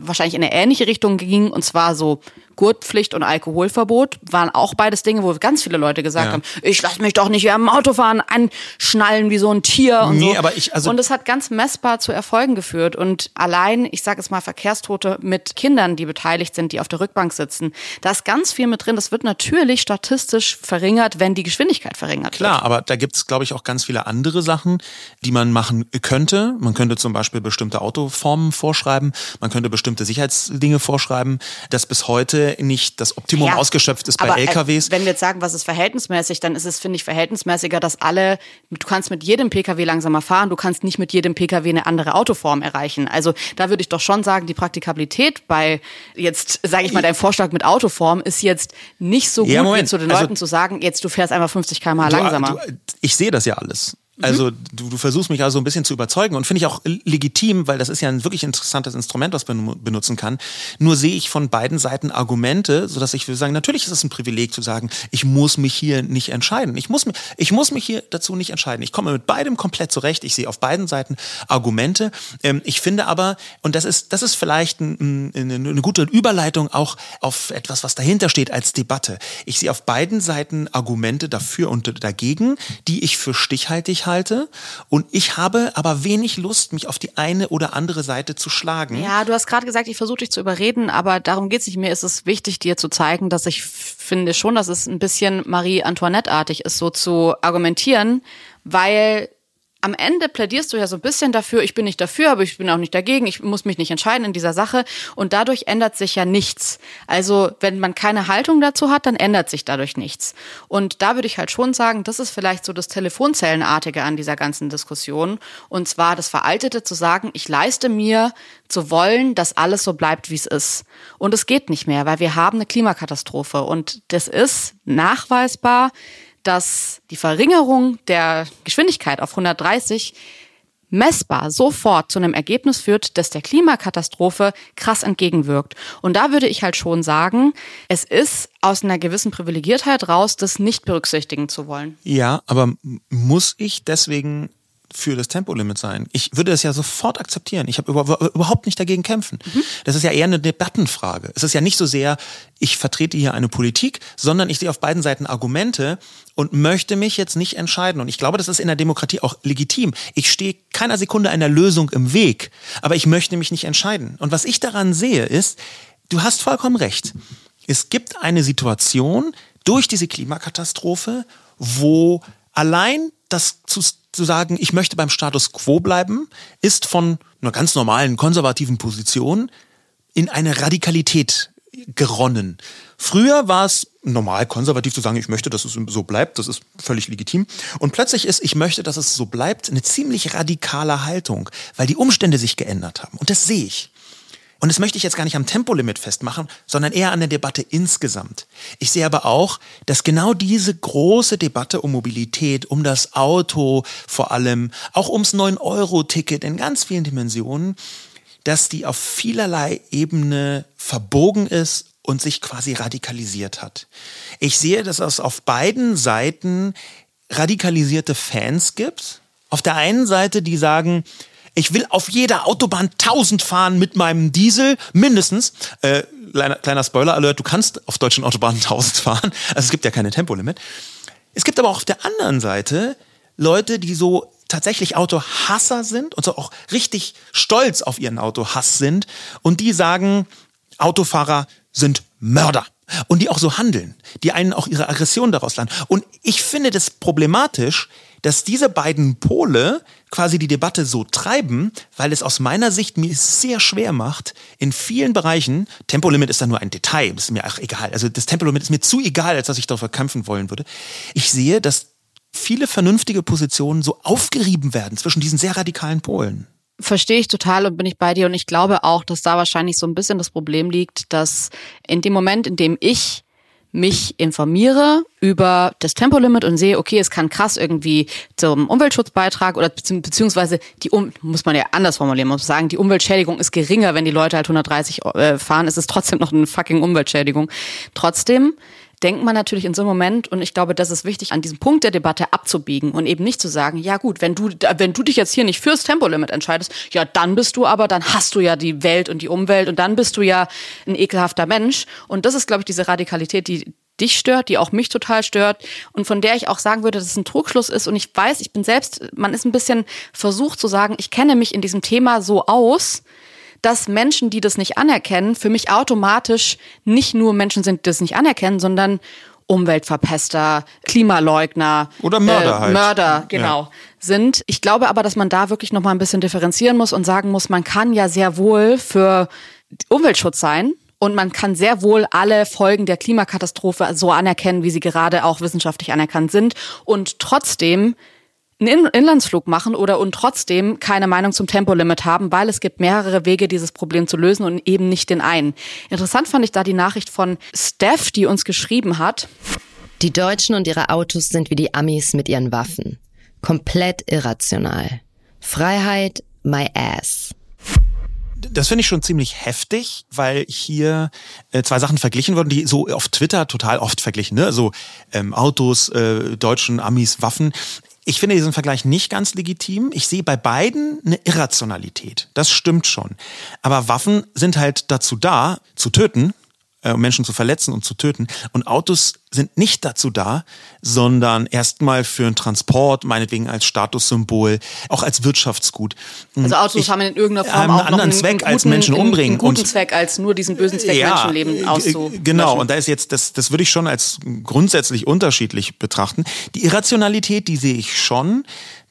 wahrscheinlich in eine ähnliche Richtung gingen, und zwar so Gurtpflicht und Alkoholverbot, waren auch beides Dinge, wo ganz viele Leute gesagt Ja. haben, ich lasse mich doch nicht während dem Autofahren anschnallen wie so ein Tier und Nee, so. aber ich- also- und es hat ganz messbar zu Erfolgen geführt. Und allein, ich sage es mal, Verkehrstote mit Kindern, die beteiligt sind, die auf der Rückbank sitzen, da ist ganz viel mit drin. Das wird natürlich statistisch verringert, wenn die Geschwindigkeit verringert Klar, aber da gibt's, glaube ich, auch ganz viele andere Sachen, die man machen könnte. Man könnte zum Beispiel bestimmte Autoformen vorschreiben, man könnte bestimmte Sicherheitsdinge vorschreiben, dass bis heute nicht das Optimum Ja, ausgeschöpft ist bei aber, äh, LKWs. Wenn wir jetzt sagen, was ist verhältnismäßig, dann ist es, finde ich, verhältnismäßiger, dass alle, du kannst mit jedem Pkw langsamer fahren, du kannst nicht mit jedem Pkw eine andere Autoform erreichen. Also da würde ich doch schon sagen, die Praktikabilität bei jetzt, sage ich mal, dein Vorschlag mit Autoform ist jetzt nicht so gut, Ja, wie zu den Also- Leuten zu sagen, jetzt du fährst einfach 50 km/h langsamer. Du, ich sehe das ja alles. Also du, du versuchst mich also ein bisschen zu überzeugen und finde ich auch legitim, weil das ist ja ein wirklich interessantes Instrument, was man benutzen kann. Nur sehe ich von beiden Seiten Argumente, sodass ich würde sagen, natürlich ist es ein Privileg zu sagen, ich muss mich hier nicht entscheiden. Ich muss, mich- ich muss mich hier dazu nicht entscheiden. Ich komme mit beidem komplett zurecht. Ich sehe auf beiden Seiten Argumente. Ähm, ich finde aber, und das ist, das ist vielleicht ein, eine gute Überleitung auch auf etwas, was dahinter steht als Debatte. Ich sehe auf beiden Seiten Argumente dafür und dagegen, die ich für stichhaltig halte. Und ich habe aber wenig Lust, mich auf die eine oder andere Seite zu schlagen. Ja, du hast gerade gesagt, ich versuche dich zu überreden, aber darum geht's nicht. Mir ist es wichtig, dir zu zeigen, dass ich finde schon, dass es ein bisschen Marie Antoinette-artig ist, so zu argumentieren, weil am Ende plädierst du ja so ein bisschen dafür, ich bin nicht dafür, aber ich bin auch nicht dagegen, ich muss mich nicht entscheiden in dieser Sache und dadurch ändert sich ja nichts. Also wenn man keine Haltung dazu hat, dann ändert sich dadurch nichts. Und da würde ich halt schon sagen, das ist vielleicht so das Telefonzellenartige an dieser ganzen Diskussion und zwar das Veraltete zu sagen, ich leiste mir zu wollen, dass alles so bleibt, wie es ist. Und es geht nicht mehr, weil wir haben eine Klimakatastrophe und das ist nachweisbar, dass die Verringerung der Geschwindigkeit auf 130 messbar sofort zu einem Ergebnis führt, das der Klimakatastrophe krass entgegenwirkt. Und da würde ich halt schon sagen, es ist aus einer gewissen Privilegiertheit raus, das nicht berücksichtigen zu wollen. Ja, aber muss ich deswegen für das Tempolimit sein? Ich würde das ja sofort akzeptieren. Ich habe über, überhaupt nicht dagegen kämpfen. Das ist ja eher eine Debattenfrage. Es ist ja nicht so sehr, ich vertrete hier eine Politik, sondern ich sehe auf beiden Seiten Argumente und möchte mich jetzt nicht entscheiden. Und ich glaube, das ist in der Demokratie auch legitim. Ich stehe keiner Sekunde einer Lösung im Weg, aber ich möchte mich nicht entscheiden. Und was ich daran sehe, ist, du hast vollkommen recht. Es gibt eine Situation durch diese Klimakatastrophe, wo allein das zu, zu sagen, ich möchte beim Status quo bleiben, ist von einer ganz normalen konservativen Position in eine Radikalität geronnen. Früher war es normal konservativ zu sagen, ich möchte, dass es so bleibt, das ist völlig legitim. Und plötzlich ist, ich möchte, dass es so bleibt, eine ziemlich radikale Haltung, weil die Umstände sich geändert haben. Und das sehe ich. Und das möchte ich jetzt gar nicht am Tempolimit festmachen, sondern eher an der Debatte insgesamt. Ich sehe aber auch, dass genau diese große Debatte um Mobilität, um das Auto vor allem, auch ums 9-Euro-Ticket in ganz vielen Dimensionen, dass die auf vielerlei Ebene verbogen ist und sich quasi radikalisiert hat. Ich sehe, dass es auf beiden Seiten radikalisierte Fans gibt. Auf der einen Seite, die sagen, Ich will auf jeder Autobahn 1000 fahren mit meinem Diesel, mindestens. Äh, kleiner, kleiner Spoiler-Alert, du kannst auf deutschen Autobahnen 1000 fahren. Also es gibt ja keine Tempolimit. Es gibt aber auch auf der anderen Seite Leute, die so tatsächlich Autohasser sind und so auch richtig stolz auf ihren Autohass sind und die sagen, Autofahrer sind Mörder und die auch so handeln, die einen auch ihre Aggression daraus lernen. Und ich finde das problematisch, dass diese beiden Pole quasi die Debatte so treiben, weil es aus meiner Sicht mir sehr schwer macht, in vielen Bereichen, Tempolimit ist da nur ein Detail, ist mir auch egal, also das Tempolimit ist mir zu egal, als dass ich dafür kämpfen wollen würde. Ich sehe, dass viele vernünftige Positionen so aufgerieben werden zwischen diesen sehr radikalen Polen. Verstehe ich total und bin ich bei dir. Und ich glaube auch, dass da wahrscheinlich so ein bisschen das Problem liegt, dass in dem Moment, in dem ich mich informiere über das Tempolimit und sehe, okay, es kann krass irgendwie zum Umweltschutz beitragen oder beziehungsweise die um muss man ja anders formulieren, muss sagen, die Umweltschädigung ist geringer, wenn die Leute halt 130 äh, fahren, es ist trotzdem noch eine fucking Umweltschädigung. Trotzdem denkt man natürlich in so einem Moment, und ich glaube, das ist wichtig, an diesem Punkt der Debatte abzubiegen und eben nicht zu sagen, ja gut, wenn du, wenn du dich jetzt hier nicht fürs Tempolimit entscheidest, ja, dann bist du aber, dann hast du ja die Welt und die Umwelt und dann bist du ja ein ekelhafter Mensch. Und das ist, glaube ich, diese Radikalität, die dich stört, die auch mich total stört und von der ich auch sagen würde, dass es ein Trugschluss ist. Und ich weiß, ich bin selbst, man ist ein bisschen versucht zu sagen, ich kenne mich in diesem Thema so aus, dass Menschen, die das nicht anerkennen, für mich automatisch nicht nur Menschen sind, die das nicht anerkennen, sondern Umweltverpester, Klimaleugner oder Mörder äh, halt. Mörder, genau, ja. sind. Ich glaube aber, dass man da wirklich noch mal ein bisschen differenzieren muss und sagen muss, man kann ja sehr wohl für Umweltschutz sein und man kann sehr wohl alle Folgen der Klimakatastrophe so anerkennen, wie sie gerade auch wissenschaftlich anerkannt sind und trotzdem einen Inlandsflug machen oder und trotzdem keine Meinung zum Tempolimit haben, weil es gibt mehrere Wege, dieses Problem zu lösen und eben nicht den einen. Interessant fand ich da die Nachricht von Steph, die uns geschrieben hat. Die Deutschen und ihre Autos sind wie die Amis mit ihren Waffen. Komplett irrational. Freiheit, my ass das finde ich schon ziemlich heftig, weil hier äh, zwei Sachen verglichen wurden, die so auf Twitter total oft verglichen. Ne? So ähm, Autos, äh, Deutschen, Amis, Waffen. Ich finde diesen Vergleich nicht ganz legitim. Ich sehe bei beiden eine Irrationalität. Das stimmt schon. Aber Waffen sind halt dazu da, zu töten, äh, Menschen zu verletzen und zu töten. Und Autos sind nicht dazu da, sondern erstmal für einen Transport, meinetwegen als Statussymbol, auch als Wirtschaftsgut. Also Autos ich, haben in irgendeiner Form einen auch anderen einen, Zweck einen guten, als Menschen umbringen. Einen guten und, Zweck als nur diesen bösen Zweck ja, Menschenleben auszu. Genau, und da ist jetzt, das, das würde ich schon als grundsätzlich unterschiedlich betrachten. Die Irrationalität, die sehe ich schon.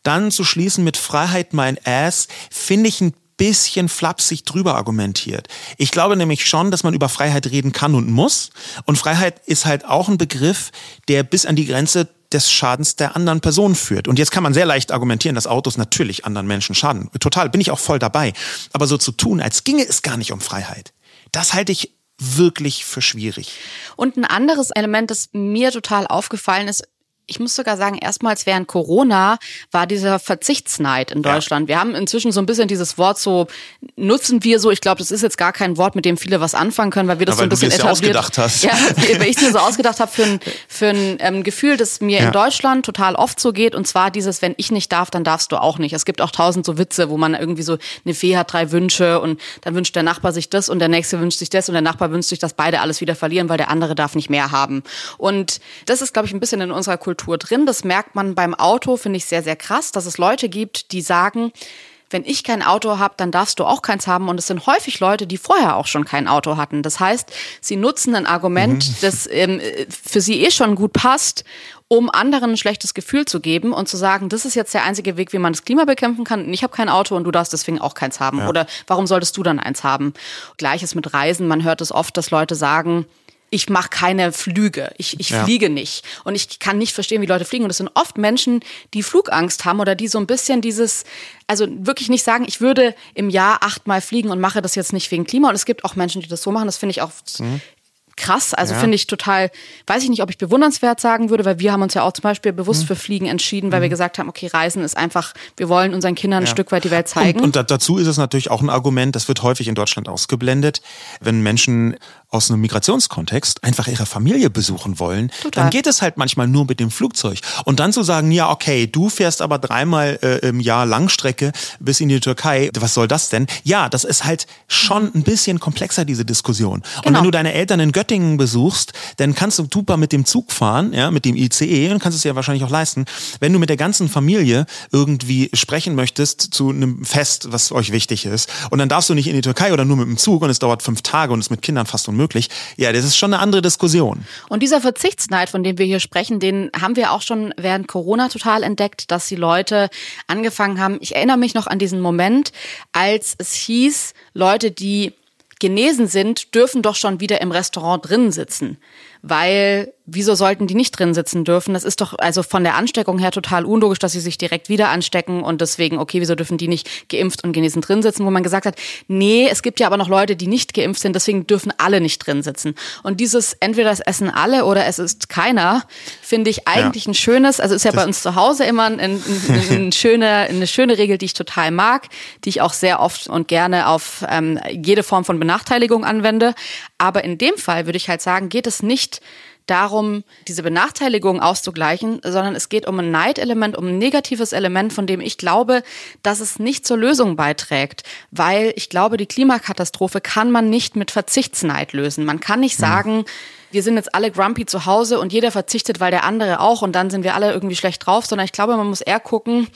Dann zu schließen mit Freiheit mein Ass, finde ich ein bisschen flapsig drüber argumentiert. Ich glaube nämlich schon, dass man über Freiheit reden kann und muss. Und Freiheit ist halt auch ein Begriff, der bis an die Grenze des Schadens der anderen Person führt. Und jetzt kann man sehr leicht argumentieren, dass Autos natürlich anderen Menschen schaden. Total, bin ich auch voll dabei. Aber so zu tun, als ginge es gar nicht um Freiheit, das halte ich wirklich für schwierig. Und ein anderes Element, das mir total aufgefallen ist, ich muss sogar sagen, erstmals während Corona war dieser Verzichtsneid in Deutschland. Ja. Wir haben inzwischen so ein bisschen dieses Wort so, nutzen wir so, ich glaube, das ist jetzt gar kein Wort, mit dem viele was anfangen können, weil wir das ja, so ein bisschen etabliert. Ja ausgedacht hast. Ja, weil ich es mir so ausgedacht habe für ein, für ein ähm, Gefühl, das mir ja. in Deutschland total oft so geht. Und zwar dieses, wenn ich nicht darf, dann darfst du auch nicht. Es gibt auch tausend so Witze, wo man irgendwie so, eine Fee hat drei Wünsche und dann wünscht der Nachbar sich das und der nächste wünscht sich das und der Nachbar wünscht sich, dass beide alles wieder verlieren, weil der andere darf nicht mehr haben. Und das ist, glaube ich, ein bisschen in unserer Kultur Kultur drin. Das merkt man beim Auto, finde ich sehr, sehr krass, dass es Leute gibt, die sagen, wenn ich kein Auto habe, dann darfst du auch keins haben. Und es sind häufig Leute, die vorher auch schon kein Auto hatten. Das heißt, sie nutzen ein Argument, mhm. das ähm, für sie eh schon gut passt, um anderen ein schlechtes Gefühl zu geben und zu sagen, das ist jetzt der einzige Weg, wie man das Klima bekämpfen kann. Und ich habe kein Auto und du darfst deswegen auch keins haben. Ja. Oder warum solltest du dann eins haben? Gleiches mit Reisen. Man hört es oft, dass Leute sagen, ich mache keine Flüge, ich, ich ja. fliege nicht. Und ich kann nicht verstehen, wie Leute fliegen. Und das sind oft Menschen, die Flugangst haben oder die so ein bisschen dieses, also wirklich nicht sagen, ich würde im Jahr achtmal fliegen und mache das jetzt nicht wegen Klima. Und es gibt auch Menschen, die das so machen. Das finde ich auch mhm krass. Also ja. finde ich total, weiß ich nicht, ob ich bewundernswert sagen würde, weil wir haben uns ja auch zum Beispiel bewusst mhm. für Fliegen entschieden, weil mhm. wir gesagt haben, okay, Reisen ist einfach, wir wollen unseren Kindern ja. ein Stück weit die Welt zeigen. Und, und dazu ist es natürlich auch ein Argument, das wird häufig in Deutschland ausgeblendet, wenn Menschen aus einem Migrationskontext einfach ihre Familie besuchen wollen, Total. dann geht es halt manchmal nur mit dem Flugzeug. Und dann zu sagen, ja, okay, du fährst aber dreimal äh, im Jahr Langstrecke bis in die Türkei, was soll das denn? Ja, das ist halt schon ein bisschen komplexer, diese Diskussion. Genau. Und wenn genau. du deine Eltern in Göttingen besuchst, dann kannst du super mit dem Zug fahren, ja, mit dem ICE und kannst es ja wahrscheinlich auch leisten. Wenn du mit der ganzen Familie irgendwie sprechen möchtest zu einem Fest, was euch wichtig ist, und dann darfst du nicht in die Türkei oder nur mit dem Zug und es dauert fünf Tage und es mit Kindern fast unmöglich. Ja, das ist schon eine andere Diskussion. Und dieser Verzichtsneid, von dem wir hier sprechen, den haben wir auch schon während Corona total entdeckt, dass die Leute angefangen haben. Ich erinnere mich noch an diesen Moment, als es hieß, Leute, die genesen sind, dürfen doch schon wieder im Restaurant drin sitzen weil wieso sollten die nicht drin sitzen dürfen? Das ist doch also von der Ansteckung her total unlogisch, dass sie sich direkt wieder anstecken und deswegen, okay, wieso dürfen die nicht geimpft und genesen drin sitzen? Wo man gesagt hat, nee, es gibt ja aber noch Leute, die nicht geimpft sind, deswegen dürfen alle nicht drin sitzen. Und dieses entweder es essen alle oder es ist keiner, finde ich eigentlich ja. ein schönes, also ist ja das bei uns zu Hause immer ein, ein, ein, schöne, eine schöne Regel, die ich total mag, die ich auch sehr oft und gerne auf ähm, jede Form von Benachteiligung anwende. Aber in dem Fall würde ich halt sagen, geht es nicht darum, diese Benachteiligung auszugleichen, sondern es geht um ein Neidelement, um ein negatives Element, von dem ich glaube, dass es nicht zur Lösung beiträgt, weil ich glaube, die Klimakatastrophe kann man nicht mit Verzichtsneid lösen. Man kann nicht sagen, wir sind jetzt alle grumpy zu Hause und jeder verzichtet, weil der andere auch und dann sind wir alle irgendwie schlecht drauf, sondern ich glaube, man muss eher gucken,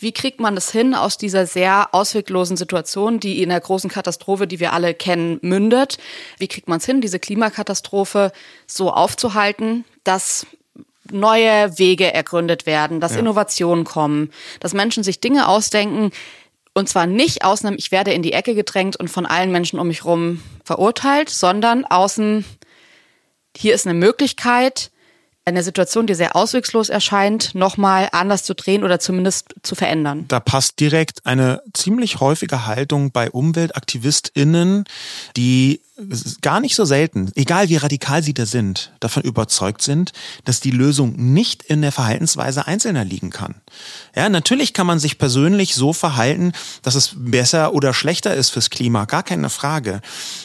wie kriegt man es hin aus dieser sehr ausweglosen Situation, die in der großen Katastrophe, die wir alle kennen, mündet? Wie kriegt man es hin, diese Klimakatastrophe so aufzuhalten, dass neue Wege ergründet werden, dass ja. Innovationen kommen, dass Menschen sich Dinge ausdenken, und zwar nicht aus einem, ich werde in die Ecke gedrängt und von allen Menschen um mich herum verurteilt, sondern außen, hier ist eine Möglichkeit, eine Situation, die sehr auswegslos erscheint, nochmal anders zu drehen oder zumindest zu verändern. Da passt direkt eine ziemlich häufige Haltung bei UmweltaktivistInnen, die gar nicht so selten, egal wie radikal sie da sind, davon überzeugt sind, dass die Lösung nicht in der Verhaltensweise Einzelner liegen kann. Ja, natürlich kann man sich persönlich so verhalten, dass es besser oder schlechter ist fürs Klima, gar keine Frage.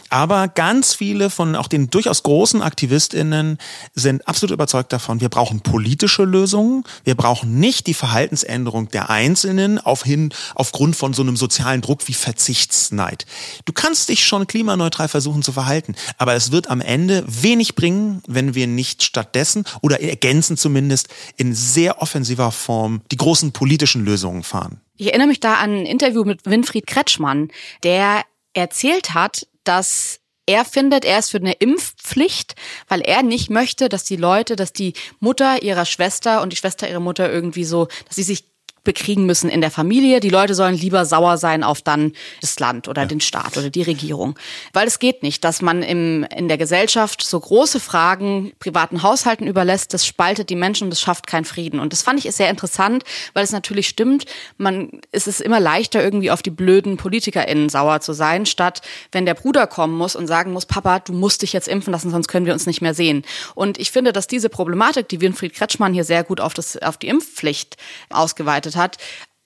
Aber ganz viele von auch den durchaus großen AktivistInnen sind absolut überzeugt davon, wir brauchen politische Lösungen. Wir brauchen nicht die Verhaltensänderung der Einzelnen auf hin, aufgrund von so einem sozialen Druck wie Verzichtsneid. Du kannst dich schon klimaneutral versuchen zu verhalten. Aber es wird am Ende wenig bringen, wenn wir nicht stattdessen oder ergänzen zumindest in sehr offensiver Form die großen politischen Lösungen fahren. Ich erinnere mich da an ein Interview mit Winfried Kretschmann, der erzählt hat, dass er findet, er ist für eine Impfpflicht, weil er nicht möchte, dass die Leute, dass die Mutter ihrer Schwester und die Schwester ihrer Mutter irgendwie so, dass sie sich bekriegen müssen in der Familie. Die Leute sollen lieber sauer sein auf dann das Land oder ja. den Staat oder die Regierung. Weil es geht nicht, dass man im, in der Gesellschaft so große Fragen privaten Haushalten überlässt. Das spaltet die Menschen und das schafft keinen Frieden. Und das fand ich sehr interessant, weil es natürlich stimmt. Man, es ist immer leichter, irgendwie auf die blöden PolitikerInnen sauer zu sein, statt wenn der Bruder kommen muss und sagen muss, Papa, du musst dich jetzt impfen lassen, sonst können wir uns nicht mehr sehen. Und ich finde, dass diese Problematik, die Winfried Kretschmann hier sehr gut auf, das, auf die Impfpflicht ausgeweitet hat,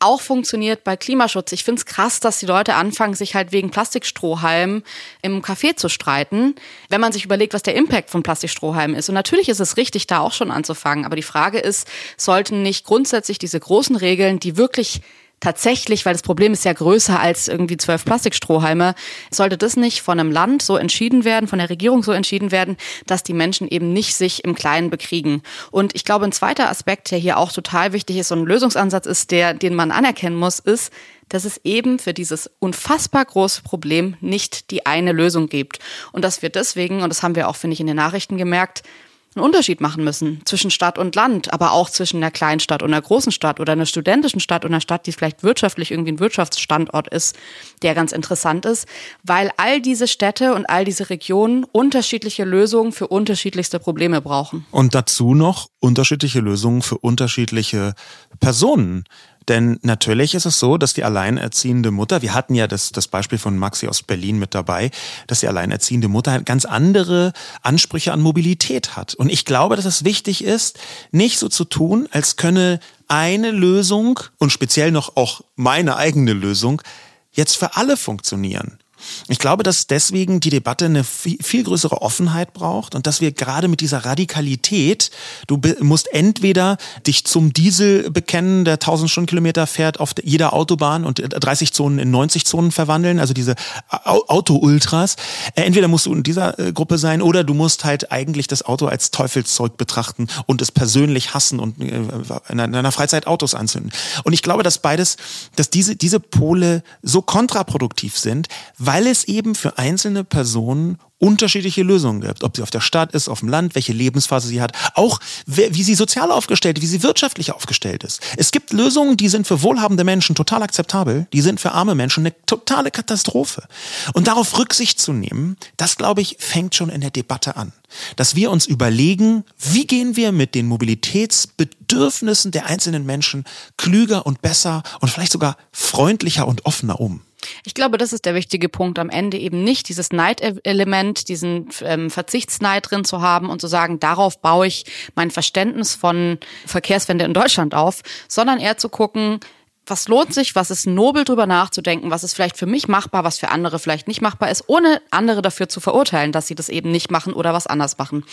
auch funktioniert bei Klimaschutz. Ich finde es krass, dass die Leute anfangen, sich halt wegen Plastikstrohhalmen im Café zu streiten, wenn man sich überlegt, was der Impact von Plastikstrohhalmen ist. Und natürlich ist es richtig, da auch schon anzufangen. Aber die Frage ist, sollten nicht grundsätzlich diese großen Regeln, die wirklich tatsächlich, weil das Problem ist ja größer als irgendwie zwölf Plastikstrohhalme, sollte das nicht von einem Land so entschieden werden, von der Regierung so entschieden werden, dass die Menschen eben nicht sich im Kleinen bekriegen. Und ich glaube, ein zweiter Aspekt, der hier auch total wichtig ist, so ein Lösungsansatz ist, der, den man anerkennen muss, ist, dass es eben für dieses unfassbar große Problem nicht die eine Lösung gibt. Und dass wir deswegen, und das haben wir auch, finde ich, in den Nachrichten gemerkt, einen Unterschied machen müssen zwischen Stadt und Land, aber auch zwischen einer kleinen Stadt und einer großen Stadt oder einer studentischen Stadt und einer Stadt, die vielleicht wirtschaftlich irgendwie ein Wirtschaftsstandort ist, der ganz interessant ist, weil all diese Städte und all diese Regionen unterschiedliche Lösungen für unterschiedlichste Probleme brauchen. Und dazu noch unterschiedliche Lösungen für unterschiedliche Personen. Denn natürlich ist es so, dass die alleinerziehende Mutter, wir hatten ja das, das Beispiel von Maxi aus Berlin mit dabei, dass die alleinerziehende Mutter halt ganz andere Ansprüche an Mobilität hat. Und ich glaube, dass es wichtig ist, nicht so zu tun, als könne eine Lösung und speziell noch auch meine eigene Lösung jetzt für alle funktionieren. Ich glaube, dass deswegen die Debatte eine viel, größere Offenheit braucht und dass wir gerade mit dieser Radikalität, du musst entweder dich zum Diesel bekennen, der 1000 Stundenkilometer fährt auf jeder Autobahn und 30 Zonen in 90 Zonen verwandeln, also diese Auto-Ultras. Äh, entweder musst du in dieser äh, Gruppe sein oder du musst halt eigentlich das Auto als Teufelszeug betrachten und es persönlich hassen und äh, in deiner Freizeit Autos anzünden. Und ich glaube, dass beides, dass diese, diese Pole so kontraproduktiv sind, weil es eben für einzelne Personen unterschiedliche Lösungen gibt. Ob sie auf der Stadt ist, auf dem Land, welche Lebensphase sie hat, auch wie sie sozial aufgestellt, wie sie wirtschaftlich aufgestellt ist. Es gibt Lösungen, die sind für wohlhabende Menschen total akzeptabel, die sind für arme Menschen eine totale Katastrophe. Und darauf Rücksicht zu nehmen, das glaube ich, fängt schon in der Debatte an. Dass wir uns überlegen, wie gehen wir mit den Mobilitätsbedürfnissen der einzelnen Menschen klüger und besser und vielleicht sogar freundlicher und offener um. Ich glaube, das ist der wichtige Punkt am Ende eben nicht dieses Neidelement, diesen ähm, Verzichtsneid drin zu haben und zu sagen, darauf baue ich mein Verständnis von Verkehrswende in Deutschland auf, sondern eher zu gucken, was lohnt sich, was ist nobel drüber nachzudenken, was ist vielleicht für mich machbar, was für andere vielleicht nicht machbar ist, ohne andere dafür zu verurteilen, dass sie das eben nicht machen oder was anders machen.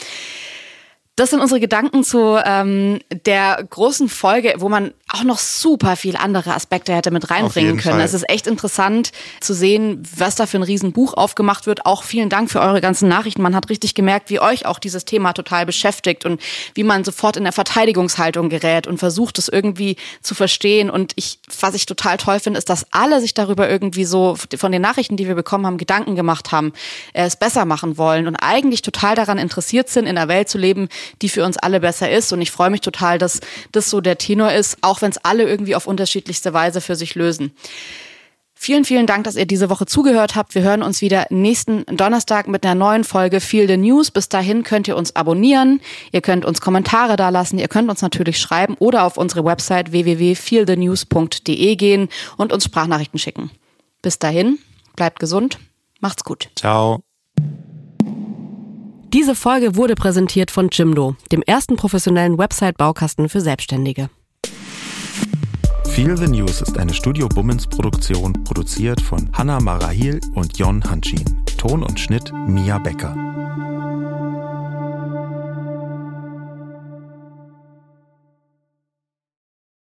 Das sind unsere Gedanken zu ähm, der großen Folge, wo man auch noch super viel andere Aspekte hätte mit reinbringen können. Fall. Es ist echt interessant zu sehen, was da für ein Riesenbuch aufgemacht wird. Auch vielen Dank für eure ganzen Nachrichten. Man hat richtig gemerkt, wie euch auch dieses Thema total beschäftigt und wie man sofort in der Verteidigungshaltung gerät und versucht, es irgendwie zu verstehen. Und ich, was ich total toll finde, ist, dass alle sich darüber irgendwie so von den Nachrichten, die wir bekommen haben, Gedanken gemacht haben, es besser machen wollen und eigentlich total daran interessiert sind, in einer Welt zu leben, die für uns alle besser ist. Und ich freue mich total, dass das so der Tenor ist, auch wenn es alle irgendwie auf unterschiedlichste Weise für sich lösen. Vielen, vielen Dank, dass ihr diese Woche zugehört habt. Wir hören uns wieder nächsten Donnerstag mit einer neuen Folge Feel the News. Bis dahin könnt ihr uns abonnieren, ihr könnt uns Kommentare da lassen, ihr könnt uns natürlich schreiben oder auf unsere Website www.feelthenews.de gehen und uns Sprachnachrichten schicken. Bis dahin, bleibt gesund, macht's gut. Ciao. Diese Folge wurde präsentiert von Jimdo, dem ersten professionellen Website-Baukasten für Selbstständige. Feel the News ist eine Studio Bummens Produktion, produziert von Hanna Marahil und Jon Hanschin. Ton und Schnitt Mia Becker.